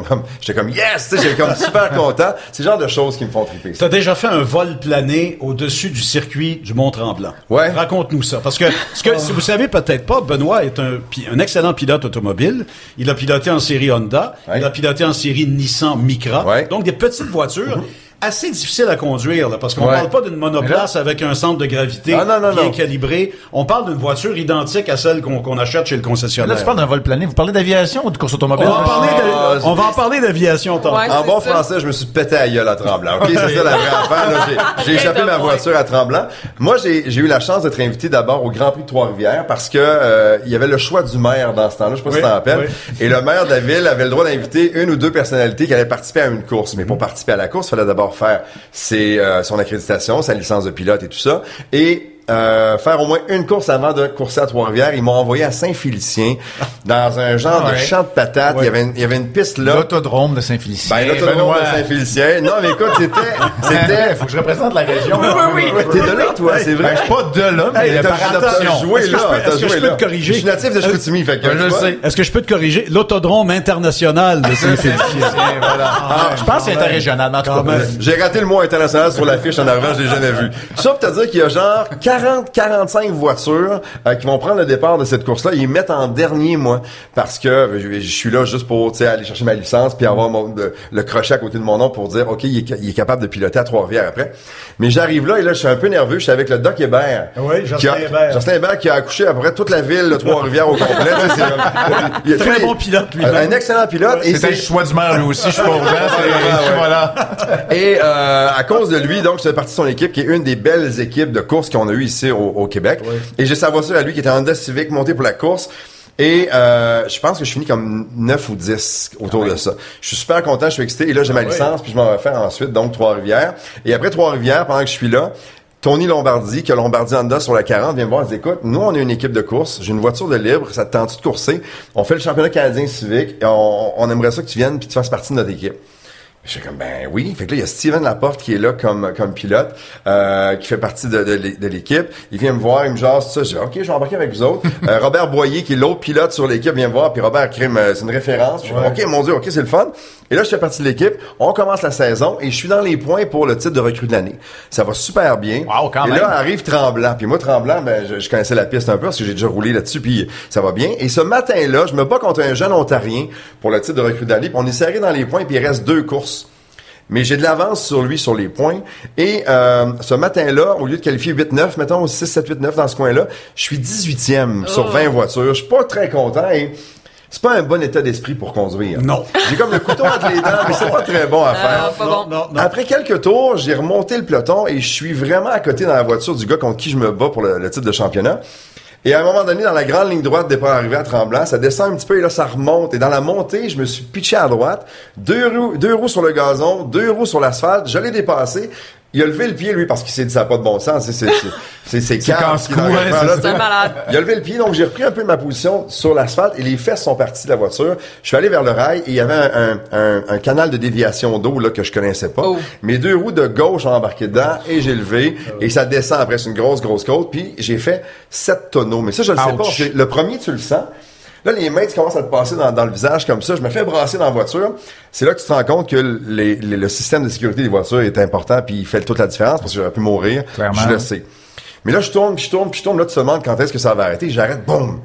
comme, yes, j'étais comme super content. C'est le genre de choses qui me font triper. Tu as déjà fait un vol plané au-dessus du circuit du Mont-Tremblant. Ouais. Raconte-nous ça. Parce que, ce que si vous savez peut-être pas, Benoît est un, un excellent pilote automobile. Il a piloté en série Honda. Ouais. Il a piloté en série Nissan Micra. Ouais. Donc, des petites voitures. Assez difficiles à conduire, là, parce qu'on Ouais. parle pas d'une monoplace avec un centre de gravité Ah, non, non, bien non. calibré. On parle d'une voiture identique à celle qu'on achète chez le Là, concessionnaire. tu parles d'un vol plané. Vous parlez d'aviation ou de course automobile? on, va en parler de- Ah, on va en parler d'aviation tantôt. Ouais. En bon ça. français, je me suis pété à gueule à Tremblant. OK, c'est ça la vraie *laughs* affaire. là. J'ai- échappé ma voiture à Tremblant. Moi, j'ai eu la chance d'être invité d'abord au Grand Prix de Trois-Rivières parce que euh, il y avait le choix du maire dans ce temps-là. Je sais pas Oui, si tu t'en rappelles. oui. Et le maire de la ville avait le droit d'inviter une ou deux personnalités qui allaient participer à une course. Mais pour participer à la course, il fallait d'abord faire euh, son accréditation, sa licence de pilote et tout ça. Et euh, faire au moins une course avant de courser à Trois-Rivières. Ils m'ont envoyé à Saint-Félicien dans un genre Ah de ouais. champ de patates. Il, y avait une, il y avait une piste là. L'autodrome de Saint-Félicien. Ben, l'autodrome de Saint-Félicien. Non, mais écoute, c'était, *laughs* C'était, faut que je représente la région. Oui, oui, t'es de là, toi, c'est Ben, vrai. je suis pas de là, mais Hey, par adoption. Joué Est-ce que là, je peux- t'as est-ce que joué je peux là. te corriger? Je suis natif de Chicoutimi, fait que, Ben, je sais. Est-ce que je peux te corriger? L'autodrome international de Saint-Félicien. *laughs* voilà. Ah, je pense que c'est interrégional, mais en tout cas. J'ai raté le mot international sur l'affiche en arrivant, je l'ai jamais vu. Ça pour te dire qu'il y a genre 40, 45 voitures euh, qui vont prendre le départ de cette course-là. Ils mettent en dernier, moi, parce que je, je suis là juste pour, tu sais, aller chercher ma licence puis avoir mon, le, le crochet à côté de mon nom pour dire, OK, il est, il est capable de piloter à Trois-Rivières après. Mais j'arrive là et là, je suis un peu nerveux. Je suis avec le Doc Hébert. Oui, qui Jocelyn a- Hébert. Jocelyn Hébert qui a accouché à peu près toute la ville de Trois-Rivières au complet. C'est- il tous Très les- bon pilote, lui. un, un excellent pilote. et C'était le choix du maire, lui aussi, je suis pas au c'est, ouais. voilà. Et euh, à cause de lui, donc, je fais partie de son équipe, qui est une des belles équipes de course qu'on a eu ici au, au Québec. Et j'ai sa voiture à lui qui était en Honda Civic montée pour la course. Et euh, je pense que je finis comme 9 ou 10 autour de ça. Je suis super content, je suis excité. Et là, j'ai ma licence, puis je m'en vais faire ensuite, donc Trois-Rivières. Et après Trois-Rivières, pendant que je suis là, Tony Lombardi, qui a Lombardi Honda sur la 40, vient me voir et dit, écoute, nous, on est une équipe de course, j'ai une voiture de libre, ça te tente de courser? On fait le championnat canadien civique, et on, on aimerait ça que tu viennes puis tu fasses partie de notre équipe. Je suis comme ben oui. Fait que là, il y a Steven Laporte qui est là comme comme pilote, euh, qui fait partie de, de, de l'équipe. Il vient me voir, il me jase tout ça. Je dis OK, je vais embarquer avec vous autres. *laughs* Euh, Robert Boyer, qui est l'autre pilote sur l'équipe, vient me voir. Puis Robert Crime, euh, c'est une référence. Je suis OK, mon Dieu, OK, c'est le fun. Et là, je fais partie de l'équipe. On commence la saison et je suis dans les points pour le titre de recrue de l'année. Ça va super bien. Wow, quand et même. là, arrive Tremblant. Puis moi, Tremblant, ben, je, je connaissais la piste un peu parce que j'ai déjà roulé là-dessus, puis ça va bien. Et ce matin-là, je me bats contre un jeune Ontarien pour le titre de recrue de l'année. Puis on est serré dans les points, puis il reste deux courses. Mais j'ai de l'avance sur lui sur les points. Et euh, ce matin-là, au lieu de qualifier 8-9, mettons 6, 7, 8, 9 dans ce coin-là, je suis 18e sur 20 voitures. Je suis pas très content et c'est pas un bon état d'esprit pour conduire. Non. J'ai comme le couteau entre les dents, mais c'est pas très bon à faire. Pas Non, bon. non, non. Après quelques tours, j'ai remonté le peloton et je suis vraiment à côté dans la voiture du gars contre qui je me bats pour le, le titre de championnat. Et à un moment donné, dans la grande ligne droite, départ arrivé à Tremblant, ça descend un petit peu et là, ça remonte. Et dans la montée, je me suis pitché à droite. Deux roues, deux roues sur le gazon, deux roues sur l'asphalte. Je l'ai dépassé. Il a levé le pied, lui, parce qu'il s'est dit ça n'a pas de bon sens. C'est, c'est, c'est, malade. Il a levé le pied, donc j'ai repris un peu ma position sur l'asphalte et les fesses sont parties de la voiture. Je suis allé vers le rail et il y avait un, un, un- un canal de déviation d'eau là que je connaissais pas. Oh. Mes deux roues de gauche ont embarqué dedans et j'ai levé et ça descend après c'est une grosse grosse côte puis j'ai fait sept tonneaux. Mais ça je le sais Ouch. pas. Le premier tu le sens. Là, les mains qui commencent à te passer dans, dans le visage comme ça. Je me fais brasser dans la voiture. C'est là que tu te rends compte que les- les- le système de sécurité des voitures est important puis il fait toute la différence parce que j'aurais pu mourir. Clairement. Je le sais. Mais là, je tourne, puis je tourne, puis je tourne. Là, tu te demandes quand est-ce que ça va arrêter. J'arrête, boum.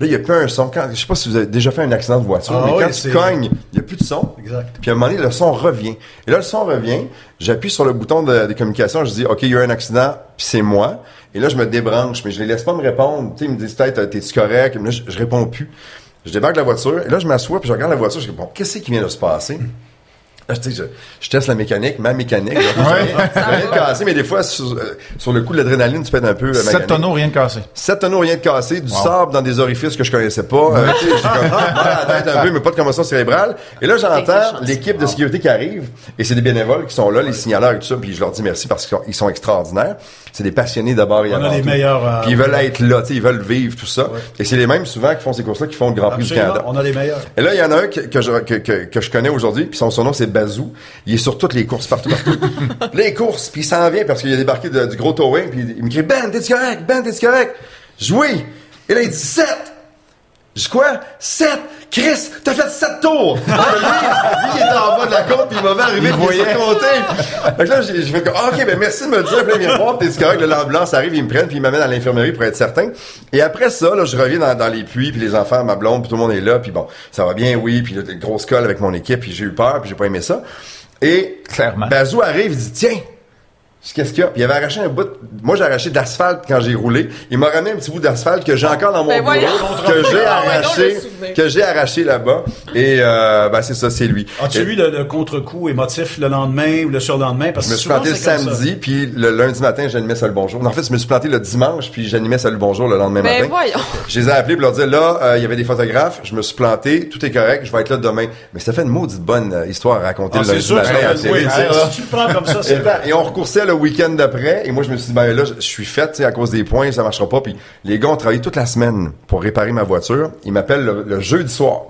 Là, il n'y a plus un son. Quand, je sais pas si vous avez déjà fait un accident de voiture, Ah mais oui, quand tu cognes, il n'y a plus de son. Exact. Puis à un moment donné, le son revient. Et là, le son revient. J'appuie sur le bouton de, de communication. Je dis, OK, il y a eu un accident, puis c'est moi. Et là, je me débranche, mais je les laisse pas me répondre. Tu sais, ils me disent peut-être, t'es-tu correct? Mais là, je, je réponds plus. Je débarque de la voiture, et là, je m'assois, puis je regarde la voiture. Je dis, bon, qu'est-ce qui vient de se passer? Ah, je, je teste la mécanique, ma mécanique. là. J'ai rien *laughs* de cassé, mais des fois, sur, euh, sur le coup de l'adrénaline, tu pètes un peu la 7 mécanique. tonneaux, rien de cassé. 7 tonneaux, rien de cassé, du sable dans des orifices que je connaissais pas. Euh, j'ai comme la tête un peu, mais pas de commotion cérébrale. Et là, j'entends l'équipe de sécurité qui arrive, et c'est des bénévoles qui sont là, les signaleurs et tout ça, puis je leur dis merci parce qu'ils sont, ils sont extraordinaires. C'est des passionnés d'abord et On avant a les tout. meilleurs, euh, Puis ils veulent être là, tu sais, ils veulent vivre tout ça. Et c'est les mêmes souvent qui font ces courses-là qui font le Grand Prix du Canada. on a les meilleurs. Et là, il y en a un que, que, je, que, que, que je connais aujourd'hui, puis son surnom, c'est Bazou. Il est sur toutes les courses, partout, partout. *laughs* les courses, puis il s'en vient parce qu'il a débarqué de- du gros towing, puis il me crie « Ben, t'es-tu correct? Ben, t'es-tu correct? » Je dis « Oui! » Et là, il dit « 7! » Je dis quoi? 7! Chris, t'as fait 7 tours! *laughs* lui, lui, il était en bas de la côte, puis il m'avait arrivé, puis il s'est compté. Fait que là, j'ai- je fais comme, Ah, OK, ben merci de me le dire. Puis là, il vient voir, puis t'es correct, l'ambulance arrive, ils me prennent, puis ils m'amènent à l'infirmerie pour être certain. Et après ça, là, je reviens dans, dans les puits, puis les enfants, ma blonde, puis tout le monde est là, puis bon, ça va bien, oui, puis là, des grosses colles avec mon équipe, puis j'ai eu peur, puis j'ai pas aimé ça. Et Clairement. Bazou arrive, il dit, tiens, Qu'est-ce qu'il y a? Puis il avait arraché un bout. de- Moi, j'ai arraché de l'asphalte quand j'ai roulé. Il m'a ramené un petit bout d'asphalte que j'ai encore dans mon Ben bureau, voyons. que j'ai Ah arraché, le que j'ai arraché là-bas. Et euh, ben c'est ça, c'est lui. As-tu Et- eu le, le contre-coup émotif le lendemain ou le surlendemain? Parce je me suis planté le ça. samedi, puis le lundi matin, j'animais Salut Bonjour. En fait, je me suis planté le dimanche, puis j'animais Salut Bonjour le lendemain Ben matin. voyons. Je les ai appelés pour leur dire, là, euh, il y avait des photographes, je me suis planté, tout est correct, je vais être là demain. Mais ça fait une maudite bonne euh, histoire à raconter Ah, le c'est lundi sûr que matin ça à *laughs* oui, si tu le prends comme ça, Et, c'est ben, et on recoursait le week-end d'après, et moi je me suis dit, ben là, je suis fait, à cause des points, ça marchera pas. Puis les gars ont travaillé toute la semaine pour réparer ma voiture. Ils m'appellent le, jeudi soir.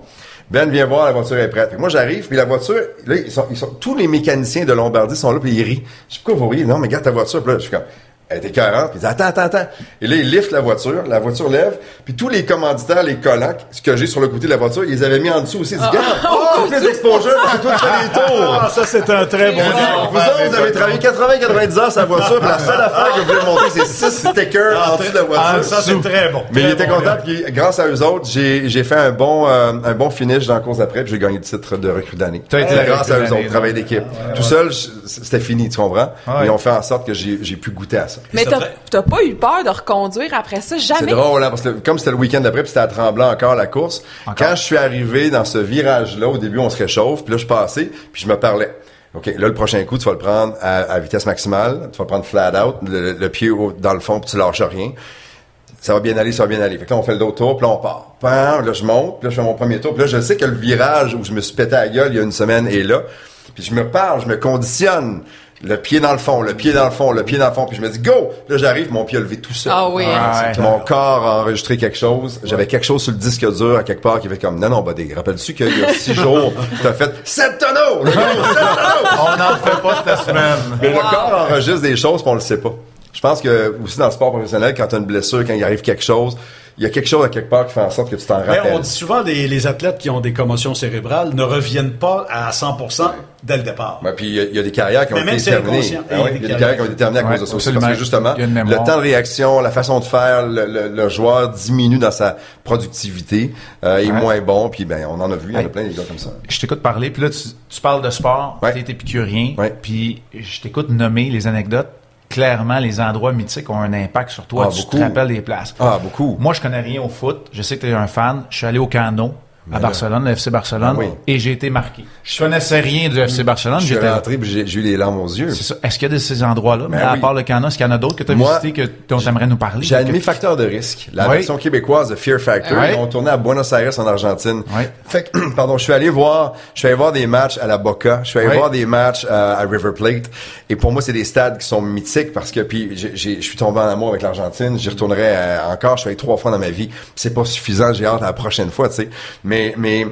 Ben viens voir, la voiture est prête. Moi j'arrive, puis la voiture, là, ils sont, tous les mécaniciens de Lombardie sont là, puis ils rient. Je sais pourquoi vous riez? Non, mais regarde ta voiture. Puis là, je suis comme, elle était 40. Puis ils disent, attends, attends, attends. Et là, ils liftent la voiture, la voiture lève, puis tous les commanditaires, les collants, ce que j'ai sur le côté de la voiture, ils les avaient mis en dessous aussi. Ils disent, regarde, oh, plus d'exposure, parce que toi, tu fais des tours. Ah, ça, c'est un très bon C'est deal. Vous autres, vous avez travaillé 80-90 heures sur la voiture, puis la seule affaire que vous voulez monter, c'est 6 stickers en dessous de la voiture. Ah, ça, c'est très bon. Mais il était content, puis grâce à eux autres, j'ai, j'ai fait un bon, euh, un bon finish dans la course d'après, puis j'ai gagné le titre de recrue d'année. T'as été C'est la grâce à eux autres, travail d'équipe. Tout seul, c'était fini, tu comprends? Ils ont fait en sorte que j'ai, j'ai pu goûter à ça. Mais c'est t'as pas eu peur de reconduire après ça? C'est Jamais? drôle, hein, parce que comme c'était le week-end d'après, puis c'était à Tremblant encore la course. Quand je suis arrivé dans ce virage-là, au début, on se réchauffe, puis là, je passais, puis je me parlais. OK, là, le prochain coup, tu vas le prendre à, à vitesse maximale, tu vas le prendre flat out, le, le pied au- dans le fond, puis tu lâches rien. Ça va bien aller, ça va bien aller. Fait que là, on fait le d'autres tour, puis là, on part. Pam, là, je monte, puis là, je fais mon premier tour, puis là, je sais que le virage où je me suis pété à la gueule il y a une semaine est là. Puis je me parle, je me conditionne. Le pied dans le fond, le pied dans le fond, le pied dans le fond, puis je me dis go. Là, j'arrive, mon pied a levé tout seul. Ah oui. Ah, ouais. Mon corps a enregistré quelque chose. J'avais quelque chose sur le disque dur à quelque part qui fait comme non non buddy. Rappelles-tu qu'il y a six *laughs* jours t'as fait 7 tonneaux. Le gars, sept tonneaux! On n'en fait pas cette semaine. Mais le corps enregistre des choses qu'on le sait pas. Je pense que aussi dans le sport professionnel, quand t'as une blessure, quand il arrive quelque chose, il y a quelque chose à quelque part qui fait en sorte que tu t'en Mais rappelles. on dit souvent les, les athlètes qui ont des commotions cérébrales ne reviennent pas à 100% dès le départ. Puis il y, a- il y a des carrières qui ont Mais été terminées. Ah il y a des il y a des carrières. qui ont été terminées à Ouais, cause de ça aussi. Parce que justement, le temps de réaction, la façon de faire, le, le- le joueur diminue dans sa productivité, euh, est Ouais. moins bon, puis ben on en a vu, il y en a plein des gars comme ça. Je t'écoute parler, puis là, tu, tu parles de sport, Ouais. t'es épicurien, Ouais. puis je t'écoute nommer les anecdotes. Clairement, les endroits mythiques ont un impact sur toi. Ah, tu beaucoup. te rappelles des places. Ah, beaucoup. Moi, je connais rien au foot. Je sais que tu es un fan. Je suis allé au Cano à Barcelone, le FC Barcelone, Ah oui. et j'ai été marqué. Je connaissais rien du FC Barcelone. Je suis J'étais rentré, j'ai eu les larmes aux yeux. C'est ça. Est-ce qu'il y a de ces endroits-là? Mais Ben à oui. part le Cano, est-ce qu'il y en a d'autres que tu as Moi, visités que dont tu aimerais nous parler? J'ai animé Que- Facteur de risque, la Oui. version québécoise de Fear Factor. Ont tourné à Buenos Aires en Argentine. Fait que, *clears throat* pardon, je suis allé voir, je suis allé voir des matchs à la Boca, je suis allé voir des matchs euh, à River Plate. Et pour moi, c'est des stades qui sont mythiques parce que puis je suis tombé en amour avec l'Argentine. J'y retournerai euh, encore. Je suis allé trois fois dans ma vie. C'est pas suffisant. J'ai hâte à la prochaine fois, tu sais. Mais mais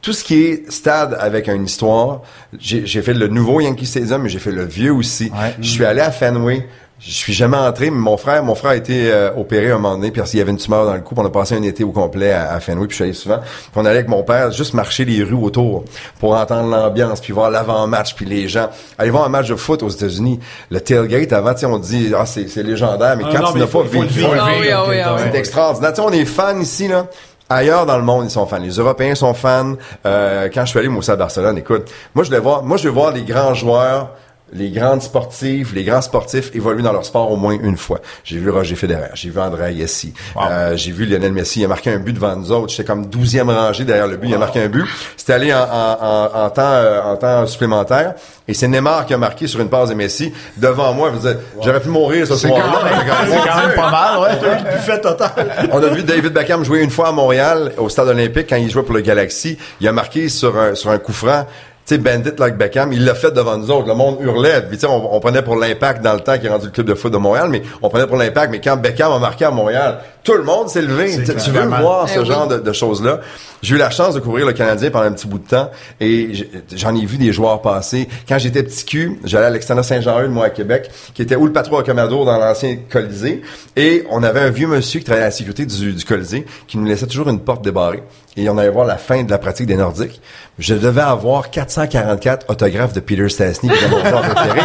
tout ce qui est stade avec une histoire, j'ai fait le nouveau Yankee Stadium, mais j'ai fait le vieux aussi. Ouais. Je suis allé à Fenway. Je suis jamais entré, mais mon frère, mon frère a été euh, opéré un moment donné parce qu'il y avait une tumeur dans le cou. puis On a passé un été au complet à, à Fenway, puis je suis allé souvent. Puis on allait avec mon père juste marcher les rues autour pour entendre l'ambiance, puis voir l'avant-match, puis les gens. Aller voir un match de foot aux États-Unis, le tailgate avant, tu sais, on dit ah c'est légendaire, mais Ah, quand non, tu n'as pas vécu. Ah ah c'est extraordinaire. Tu sais, on est fans ici, là. Ailleurs dans le monde, ils sont fans. Les Européens sont fans. Euh, quand je suis allé, moi aussi, à Barcelone, écoute, moi, je voulais voir, moi, je veux voir les grands joueurs les grandes sportives, les grands sportifs évoluent dans leur sport au moins une fois. J'ai vu Roger Federer, j'ai vu André Agassi, euh, j'ai vu Lionel Messi, il a marqué un but devant nous autres. J'étais comme douzième rangée derrière le but, il a marqué un but. C'était allé en, en, en, temps, euh, en temps supplémentaire. Et c'est Neymar qui a marqué sur une passe de Messi devant moi. J'aurais pu mourir ce soir-là. même- c'est quand même pas mal, ouais. Le buffet total. On a vu David Beckham jouer une fois à Montréal, au stade olympique, quand il jouait pour le Galaxy. Il a marqué sur un, sur un coup franc. Sais, Bandit like Beckham, il l'a fait devant nous autres. Le monde hurlait. On, on prenait pour l'impact dans le temps qui est rendu le club de foot de Montréal, mais on prenait pour l'impact. Mais quand Beckham a marqué à Montréal, tout le monde s'est levé. Tu- veux voir Eh ce oui. genre de, de choses-là? J'ai eu la chance de couvrir le Canadien pendant un petit bout de temps et j'en ai vu des joueurs passer. Quand j'étais petit cul, j'allais à l'extérieur Saint-Jean-Eudes, moi, à Québec, qui était où le patron à Commodore dans l'ancien Colisée. Et on avait un vieux monsieur qui travaillait à la sécurité du, du Colisée qui nous laissait toujours une porte débarrée. Et on allait voir la fin de la pratique des Nordiques. Je devais avoir 444 autographes de Peter Stastny, qui était mon joueur préféré.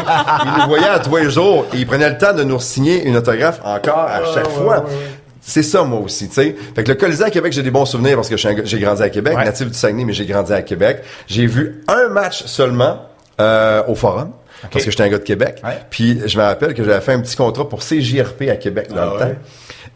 Il nous voyait à tous les jours et il prenait le temps de nous signer une autographe encore à chaque fois. C'est ça, moi aussi, tu sais. Fait que le Colisée à Québec, j'ai des bons souvenirs parce que j'ai grandi à Québec, Ouais. natif du Saguenay, mais j'ai grandi à Québec. J'ai vu un match seulement euh, au Forum. Parce que j'étais un gars de Québec. Ouais. Puis je me rappelle que j'avais fait un petit contrat pour CJRP à Québec dans Ah le ouais. temps.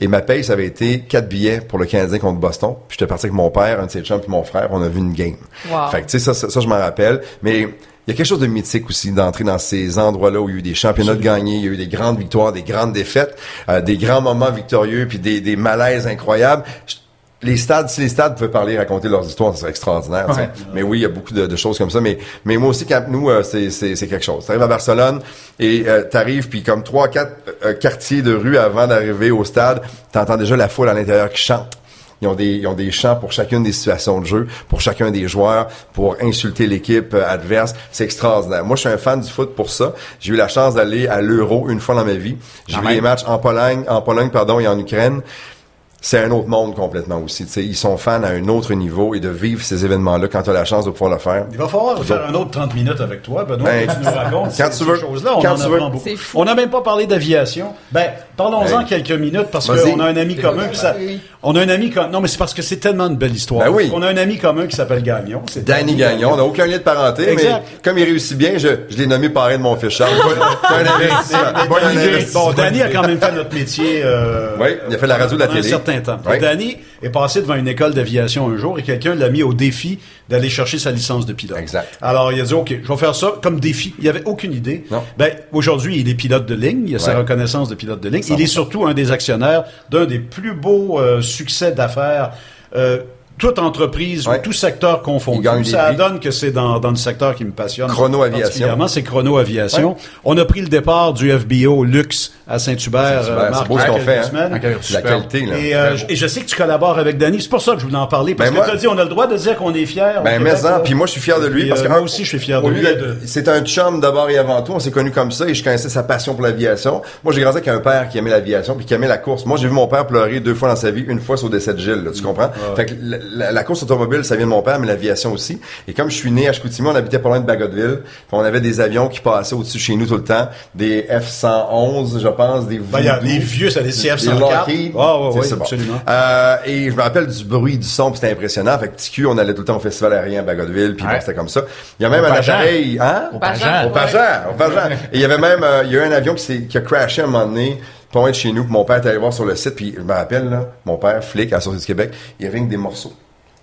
Et ma paye, ça avait été quatre billets pour le Canadien contre Boston. Puis j'étais parti avec mon père, un de ses chums, puis mon frère. On a vu une game. Wow. Fait que, tu sais, ça, ça, ça, je m'en rappelle. Mais il y a quelque chose de mythique aussi d'entrer dans ces endroits-là où il y a eu des championnats de gagnés, il y a eu des grandes victoires, des grandes défaites, euh, des grands moments victorieux, puis des, des malaises incroyables. Je- les stades, si les stades pouvaient parler, raconter leurs histoires, ça serait extraordinaire. Ouais. Mais oui, il y a beaucoup de, de choses comme ça. Mais, mais moi aussi, Camp Nou, euh, c'est, c'est, c'est quelque chose. T'arrives à Barcelone et euh, t'arrives, puis comme trois, quatre euh, quartiers de rue avant d'arriver au stade, t'entends déjà la foule à l'intérieur qui chante. Ils ont des, ils ont des chants pour chacune des situations de jeu, pour chacun des joueurs, pour insulter l'équipe euh, adverse. C'est extraordinaire. Moi, je suis un fan du foot pour ça. J'ai eu la chance d'aller à l'Euro une fois dans ma vie. J'ai Quand vu les matchs en Pologne, en Pologne, pardon, et en Ukraine. C'est un autre monde complètement aussi. tu sais. Ils sont fans à un autre niveau et de vivre ces événements-là quand tu as la chance de pouvoir le faire. Il va falloir faire un autre 30 minutes avec toi, Benoît, Ben, tu nous *laughs* racontes quand ces, tu veux. ces choses-là. On Quand en tu apprend veux. beaucoup. C'est fou. On n'a même pas parlé d'aviation. Ben, parlons-en Hey. quelques minutes parce qu'on a un ami commun. ça- Oui. on a un ami com- Non, mais c'est parce que c'est tellement une belle histoire. Ben oui. On a un ami commun qui s'appelle Gagnon. C'est Danny Gagnon, on n'a aucun lien de parenté, Exact. mais comme il réussit bien, je, je l'ai nommé parrain de mon investissement. Bon, Danny a quand même fait notre métier. Euh, Oui, il a fait la radio, la pendant télé. un certain temps. Oui. Danny est passé devant une école d'aviation un jour et quelqu'un l'a mis au défi d'aller chercher sa licence de pilote. Exact. Alors, il a dit, OK, je vais faire ça comme défi. Il avait aucune idée. Non. Ben, aujourd'hui, il est pilote de ligne. Il a sa reconnaissance de pilote de ligne. 100%. Il est surtout un des actionnaires d'un des plus beaux euh, succès d'affaires. Euh, toute entreprise Ouais. ou tout secteur confondu. Ça donne que c'est dans, dans le secteur qui me passionne. Chrono Aviation. C'est Chrono Aviation. On a pris le départ du FBO Luxe à Saint-Hubert. Saint-Hubert, euh, Marc, beau ce qu'on fait, hein. La qualité, là. Et, euh, et je sais que tu collabores avec Danny. C'est pour ça que je voulais en parler. Parce Ben que tu as dit, on a le droit de dire qu'on est fiers. au Ben, mais ça, là. puis moi, je suis fier de lui Puis, parce euh, que moi un, aussi, je suis fier de lui. C'est un chum d'abord et avant tout. On s'est connus comme ça et je connaissais sa passion pour l'aviation. Moi, j'ai grandi avec un père qui aimait l'aviation puis qui aimait la course. Moi, j'ai vu mon père pleurer deux fois dans sa vie. Une fois sur le décès de Gilles, là, tu comprends? Fait que la, course automobile, ça vient de mon père, mais l'aviation aussi. Et comme je suis né à Chicoutimi, on habitait pas loin de Bagotville. Puis on avait des avions qui passaient au-dessus de chez nous tout le temps. Des F-111, je pense, des Ben, il y a les vieux, ça des Des CF-104. Lockheed. Ah, ouais, bon. absolument. Euh, et je me rappelle du bruit, du son, puis c'était impressionnant. Fait que petit cul, on allait tout le temps au festival aérien à Bagotville, puis Ouais. bon, c'était comme ça. Il y a même Au un Pageant. appareil, hein? Au Pageant. Pageant. Au Pageant, au Pageant. Et il y avait même, euh, il y a eu un avion qui, s'est- qui a crashé à un moment donné, pas loin de chez nous, puis mon père est allé voir sur le site, puis je me rappelle, là, mon père, flic, à la Sortie du Québec, il y avait des morceaux.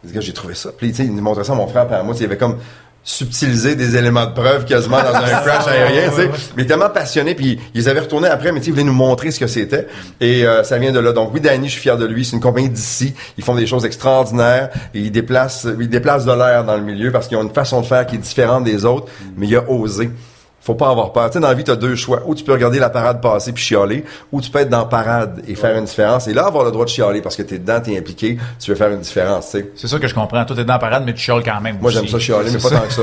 Gars, j'ai trouvé ça. Puis, il montrait ça à mon frère, puis à moi, il y avait comme subtilisé des éléments de preuve quasiment dans un *laughs* crash aérien, tu sais. Mais tellement passionné, puis ils avaient retourné après, mais ils voulaient nous montrer ce que c'était. Et euh, ça vient de là. Donc oui, Danny, je suis fier de lui. C'est une compagnie d'ici. Ils font des choses extraordinaires. Et ils déplacent, ils déplacent de l'air dans le milieu parce qu'ils ont une façon de faire qui est différente des autres, mais il a osé. Faut pas avoir peur. Tu sais, dans la vie, tu as deux choix. Ou tu peux regarder la parade passer puis chialer, ou tu peux être dans la parade et faire une différence. Et là, avoir le droit de chialer parce que tu es dedans, tu es impliqué, tu veux faire une différence, tu sais. C'est ça que je comprends. Toi, t'es dans la parade, mais tu chiales quand même. Moi, j'aime ça chialer, mais pas tant que ça.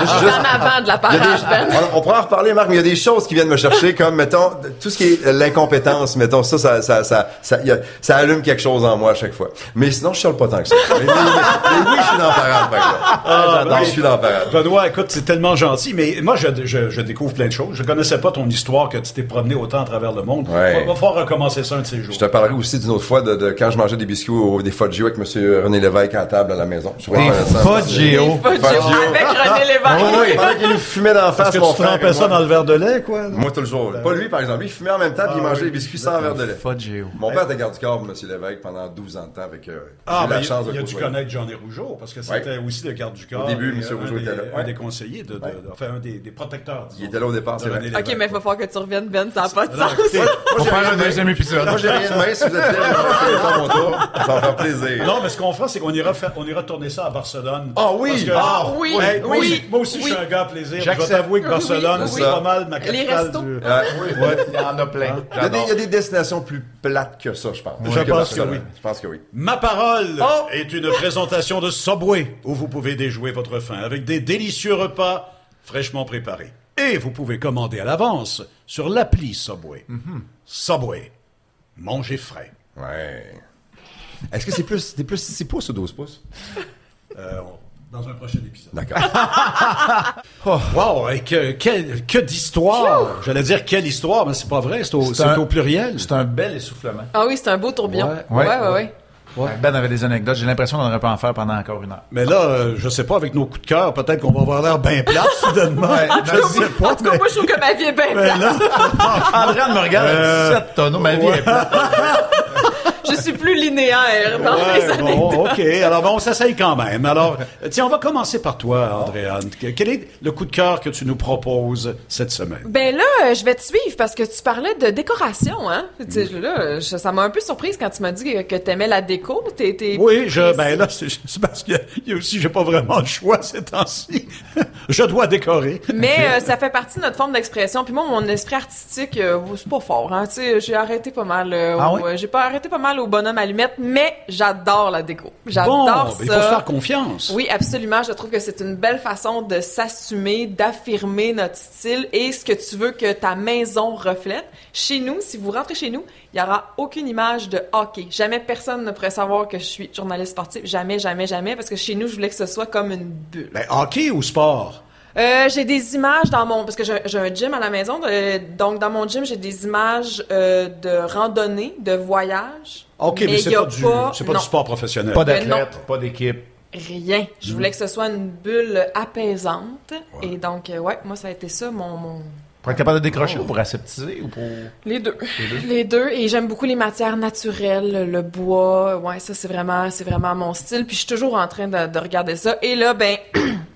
Je *laughs* juste- en avant de la parade, des- Ben. on, on pourra en reparler, Marc, mais il y a des choses qui viennent me chercher, comme, mettons, tout ce qui est l'incompétence, mettons, ça, ça, ça, ça, ça, a- ça allume quelque chose en moi à chaque fois. Mais sinon, je chiale pas tant que ça. Mais, mais- mais- mais oui, je suis dans la parade, par exemple. Ah, Oui, je suis dans la parade. Benoît, écoute, c'est tellement gentil, mais moi, je, je, je je découvre plein de choses. Je connaissais pas ton histoire que tu t'es promené autant à travers le monde. Ouais. Il va falloir recommencer ça un de ces jours. Je te parlerai aussi d'une autre fois de, de quand je mangeais des biscuits ou des Fudgio avec Monsieur René Lévesque à la table à la maison. Je Des Fudgio. jeu avec René Lévesque. Oui, oui. Pendant qu'il nous fumait d'en Parce face, que mon tu frère. trempais et ça moi. dans le verre de lait, quoi. Moi, toujours. Pas lui, par exemple. Lui, il fumait en même temps, puis il Ah, mangeait oui. des biscuits sans verre de lait. Fudgio. Mon père était garde du corps, Monsieur Lévesque, pendant 12 ans de temps avec, euh, Ah, mais la il, chance de il a dû connaître Johnny Rougeau, parce que c'était aussi le garde du corps. Au début, M. un Rougeau était là. Un des conseillers, enfin, un des, protecteurs. Il était là au départ, c'est vrai. Ok, mais il va falloir que tu reviennes, Ben, ça n'a pas de Non, sens. On va faire un deuxième épisode. Moi, j'ai rien de main. Si vous êtes là, je vais faire mon tour. Ça va faire plaisir. Non, mais ce qu'on fera, c'est qu'on ira, on ira tourner ça à Barcelone. Ah oui! Ah oui, oui, aussi, moi aussi, je suis un gars à plaisir. Je J'accepte. vais t'avouer que Barcelone, Oui, c'est pas mal ma Les capitale restos. du... Ouais. Il y en a plein. Il y, a des, il y a des destinations plus plates que ça, je pense. Je pense que oui. Je pense que oui. Ma parole Oh! est une présentation de Subway où vous pouvez déjouer votre faim avec des délicieux repas fraîchement préparés. Et vous pouvez commander à l'avance sur l'appli Subway. Mm-hmm. Subway. Mangez frais. Ouais. Est-ce que c'est plus, c'est plus 6 pouces ou 12 pouces? Euh, dans un prochain épisode. D'accord. *laughs* Wow, et que, quelle- que d'histoire! J'allais dire quelle histoire, mais c'est pas vrai, c'est au, au pluriel. C'est un bel essoufflement. Ah oui, c'est un beau tourbillon. Ouais, Ouais, ouais, ouais, ouais. Ouais. Ben avait des anecdotes. J'ai l'impression qu'on aurait pu en faire pendant encore une heure. Mais là, euh, je sais pas, avec nos coups de cœur, peut-être qu'on va avoir l'air bien plate *laughs* soudainement. je sais pas, En tout cas, mais- moi, je trouve que ma vie est bien mais plate. *laughs* là, Andréane me regarde Euh, avec 7 tonneaux. Ma vie est plate. *laughs* Je suis plus linéaire dans les Ouais, années. bon, OK. Alors, bon, on s'essaye quand même. Alors, tiens, on va commencer par toi, Andréane. Que- Quel est le coup de cœur que tu nous proposes cette semaine? Ben là, euh, je vais te suivre parce que tu parlais de décoration, hein. Tu sais, là, je- ça m'a un peu surprise quand tu m'as dit que, que t'aimais la déco. T'es, t'es Oui, je, ben là, c'est parce qu'il y a- il y a aussi, j'ai pas vraiment le choix ces temps-ci. *laughs* je dois décorer. Mais euh, ça fait partie de notre forme d'expression. Puis moi, mon esprit artistique, euh, c'est pas fort. Hein. Tu sais, j'ai arrêté pas mal. euh, Ah au- oui? euh, j'ai pas arrêté pas mal au bonhomme allumette, mais j'adore la déco. Bon, J'adore ben, ça. il faut se faire confiance. Oui, absolument. Je trouve que c'est une belle façon de s'assumer, d'affirmer notre style et ce que tu veux que ta maison reflète. Chez nous, si vous rentrez chez nous, il y aura aucune image de hockey. Jamais personne ne pourrait savoir que je suis journaliste sportif. Jamais, jamais, jamais, parce que chez nous, je voulais que ce soit comme une bulle. Ben, hockey ou sport? Euh, j'ai des images dans mon parce que j'ai j'ai un gym à la maison euh, donc dans mon gym j'ai des images euh, de randonnée de voyage OK, mais, c'est pas, du, pas du sport professionnel. Pas Ben d'athlète, pas d'équipe. rien. Mm. je voulais que ce soit une bulle apaisante. Et donc euh, ouais moi ça a été ça mon, mon... Pour être capable de décrocher ou pour aseptiser ou pour... les deux. Les deux. Et j'aime beaucoup les matières naturelles le bois. Ouais ça c'est vraiment c'est vraiment mon style. Puis je suis toujours en train de, de regarder ça. Et là ben *clears throat*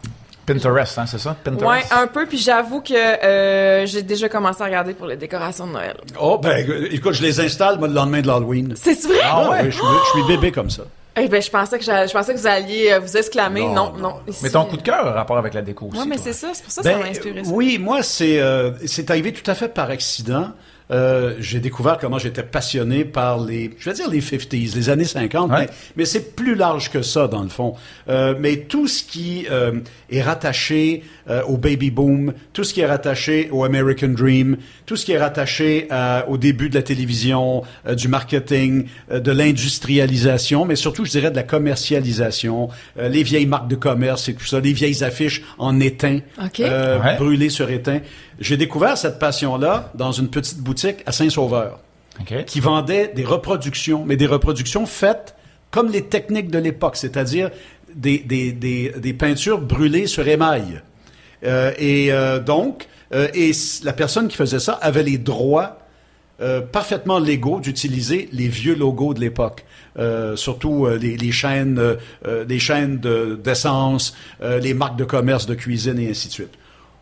Pinterest, hein, c'est ça? ouais Pinterest. un peu puis j'avoue que euh, j'ai déjà commencé à regarder pour les décorations de Noël Oh, ben, écoute, je les installe, moi, le lendemain de l'Halloween. c'est vrai? Ah ouais, je, suis, je suis bébé comme ça. Eh ben, je pensais que je pensais que vous alliez euh, vous exclamer. Non, Non, non, non. non. Ici, Mais ton coup de cœur a rapport avec la déco aussi. Ouais, mais c'est ça. C'est pour ça que ça Ben, m'a inspiré. ça. oui, moi, c'est euh, c'est arrivé tout à fait par accident. Euh, j'ai découvert comment j'étais passionné par les, je vais dire les 50s, les années 50, Ouais. mais, mais c'est plus large que ça dans le fond. Euh, mais tout ce qui euh, est rattaché euh, au baby boom, tout ce qui est rattaché au American Dream, tout ce qui est rattaché à- au début de la télévision, euh, du marketing, euh, de l'industrialisation, mais surtout, je dirais, de la commercialisation, euh, les vieilles marques de commerce et tout ça, les vieilles affiches en étain, OK. euh, Ouais. brûlées sur étain. J'ai découvert cette passion-là dans une petite boutique à Saint-Sauveur qui vendait des reproductions, mais des reproductions faites comme les techniques de l'époque, c'est-à-dire des, des, des, des peintures brûlées sur émail. Euh, et euh, donc, euh, et la personne qui faisait ça avait les droits parfaitement légaux d'utiliser les vieux logos de l'époque, surtout les, les chaînes, les chaînes de- d'essence, les marques de commerce, de cuisine et ainsi de suite.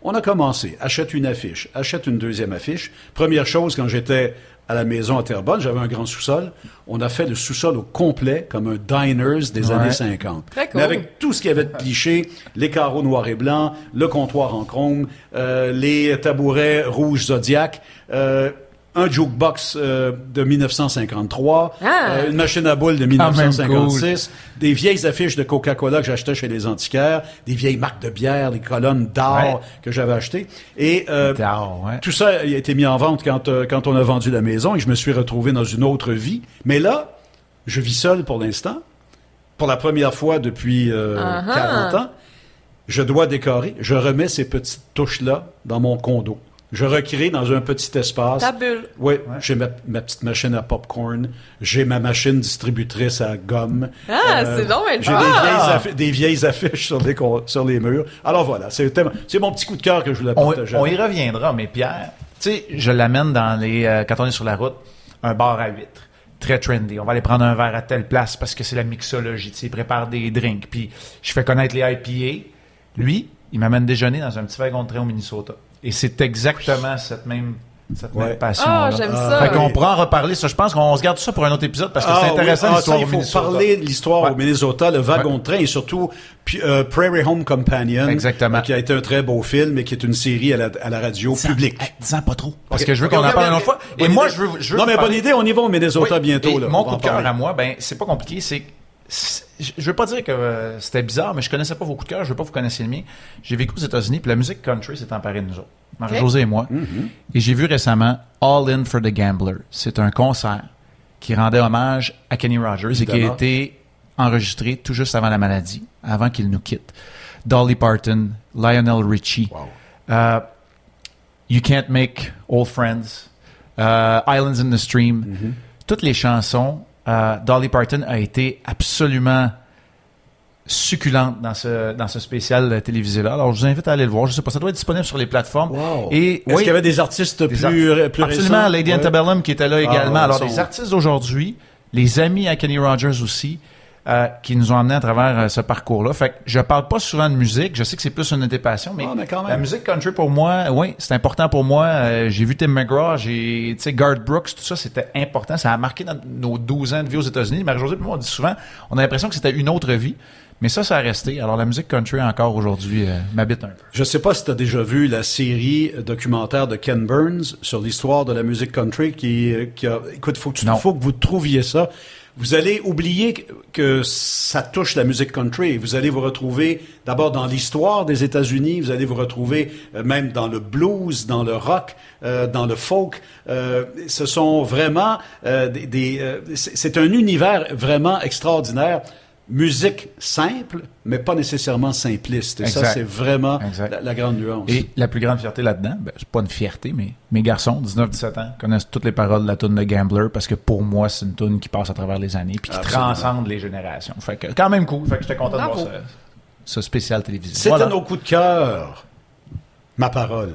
On a commencé, achète une affiche, achète une deuxième affiche. Première chose, quand j'étais à la maison à Terrebonne, j'avais un grand sous-sol. On a fait le sous-sol au complet, comme un diners des Ouais. années 50. Très cool. Mais avec tout ce qu'il y avait de clichés, *laughs* les carreaux noirs et blancs, le comptoir en chrome, euh, les tabourets rouges Zodiac, euh, un jukebox euh, de 1953, Ah. euh, une machine à boules de Ah, même 1956, des vieilles affiches de Coca-Cola que j'achetais chez les antiquaires, des vieilles marques de bière, des colonnes d'or Ouais. que j'avais achetées. Et euh, ouais. tout ça a été mis en vente quand, euh, quand on a vendu la maison et je me suis retrouvé dans une autre vie. Mais là, je vis seul pour l'instant. Pour la première fois depuis euh, Ah ah. 40 ans. je dois décorer, je remets ces petites touches-là dans mon condo. Je recrée dans un petit espace. Ta bulle. Oui, j'ai ma, ma petite machine à popcorn, j'ai ma machine distributrice à gomme. Ah, c'est donc J'ai des, Ah! affi- des vieilles affiches sur les, con- sur les murs. Alors voilà, c'est mon petit coup de cœur que je voulais On, partager. on y reviendra, mais Pierre, tu sais, je l'amène dans les euh, quand on est sur la route, un bar à huîtres, très trendy. On va aller prendre un verre à telle place parce que c'est la mixologie. Tu sais, il prépare des drinks, puis je fais connaître les IPA. Lui, il m'amène déjeuner dans un petit wagon de train au Minnesota. Et c'est exactement cette même cette Ouais. même passion. Ah, j'aime ça. Fait qu'on oui. pourra en reparler. Ça, je pense qu'on se garde ça pour un autre épisode parce que c'est Ah, intéressant oui. Ah, l'histoire ça, au il faut Minnesota. parler de l'histoire Ouais. au Minnesota, le wagon Ouais. de train et surtout euh, Prairie Home Companion, Exactement. qui a été un très beau film et qui est une série à la, à la radio publique. Hey, dis-en pas trop. Parce que je veux qu'on en parle une autre fois. Et moi, idée. je veux, je veux Non, mais bonne parler- idée, on y va au Minnesota Oui, bientôt. là. mon coup de cœur à moi, ben c'est pas compliqué, c'est c'est- je je veux pas dire que euh, c'était bizarre, mais je connaissais pas vos coups de cœur, je veux pas que vous connaissiez le mien. J'ai vécu aux États-Unis, puis la musique country s'est emparée de nous autres. Marie-Josée et moi. Et j'ai vu récemment All In for the Gambler. C'est un concert qui rendait hommage à Kenny Rogers et qui a été enregistré tout juste avant la maladie, avant qu'il nous quitte. Dolly Parton, Lionel Richie, Wow. euh, You Can't Make Old Friends, euh, Islands in the Stream, toutes les chansons, euh, Dolly Parton a été absolument succulente dans ce, dans ce spécial télévisé-là. Alors, je vous invite à aller le voir. Je sais pas, ça doit être disponible sur les plateformes. Wow. Et Est-ce oui, qu'il y avait des artistes des plus, Absolument, récents? Lady Ouais. Antebellum qui était là également. ouais, Alors, les artistes d'aujourd'hui, les amis à Kenny Rogers aussi, euh, qui nous ont amenés à travers euh, ce parcours-là. Fait que je parle pas souvent de musique. Je sais que c'est plus une de tes passions, mais, Ah, mais quand même. la musique country pour moi, oui, c'est important pour moi. Euh, j'ai vu Tim McGraw, j'ai, tu sais, Garth Brooks, tout ça, c'était important. Ça a marqué dans nos 12 ans de vie aux États-Unis. Marie-Josée, moi, on dit souvent, on a l'impression que c'était une autre vie. Mais ça, ça a resté. Alors, la musique country, encore aujourd'hui, euh, m'habite un peu. Je sais pas si tu as déjà vu la série documentaire de Ken Burns sur l'histoire de la musique country qui, qui a, écoute, faut que tu, Non. faut que vous trouviez ça. Vous allez oublier que- ça touche la musique country. Vous allez vous retrouver d'abord dans l'histoire des États-Unis. Vous allez vous retrouver euh, même dans le blues, dans le rock, euh, dans le folk. Euh, ce sont vraiment euh, des, des, euh, c'est un univers vraiment extraordinaire. Musique simple, mais pas nécessairement simpliste. Et ça, c'est vraiment la, la grande nuance. Et la plus grande fierté là-dedans, ben, c'est pas une fierté, mais mes garçons, 19-17 ans, connaissent toutes les paroles de la tune de Gambler parce que pour moi, c'est une tune qui passe à travers les années puis qui Absolument. transcende les générations. Fait que, quand même cool. Fait que j'étais content Bravo. de voir ce, ce spécial télévisé. C'était Voilà. nos coups de cœur. Ma parole.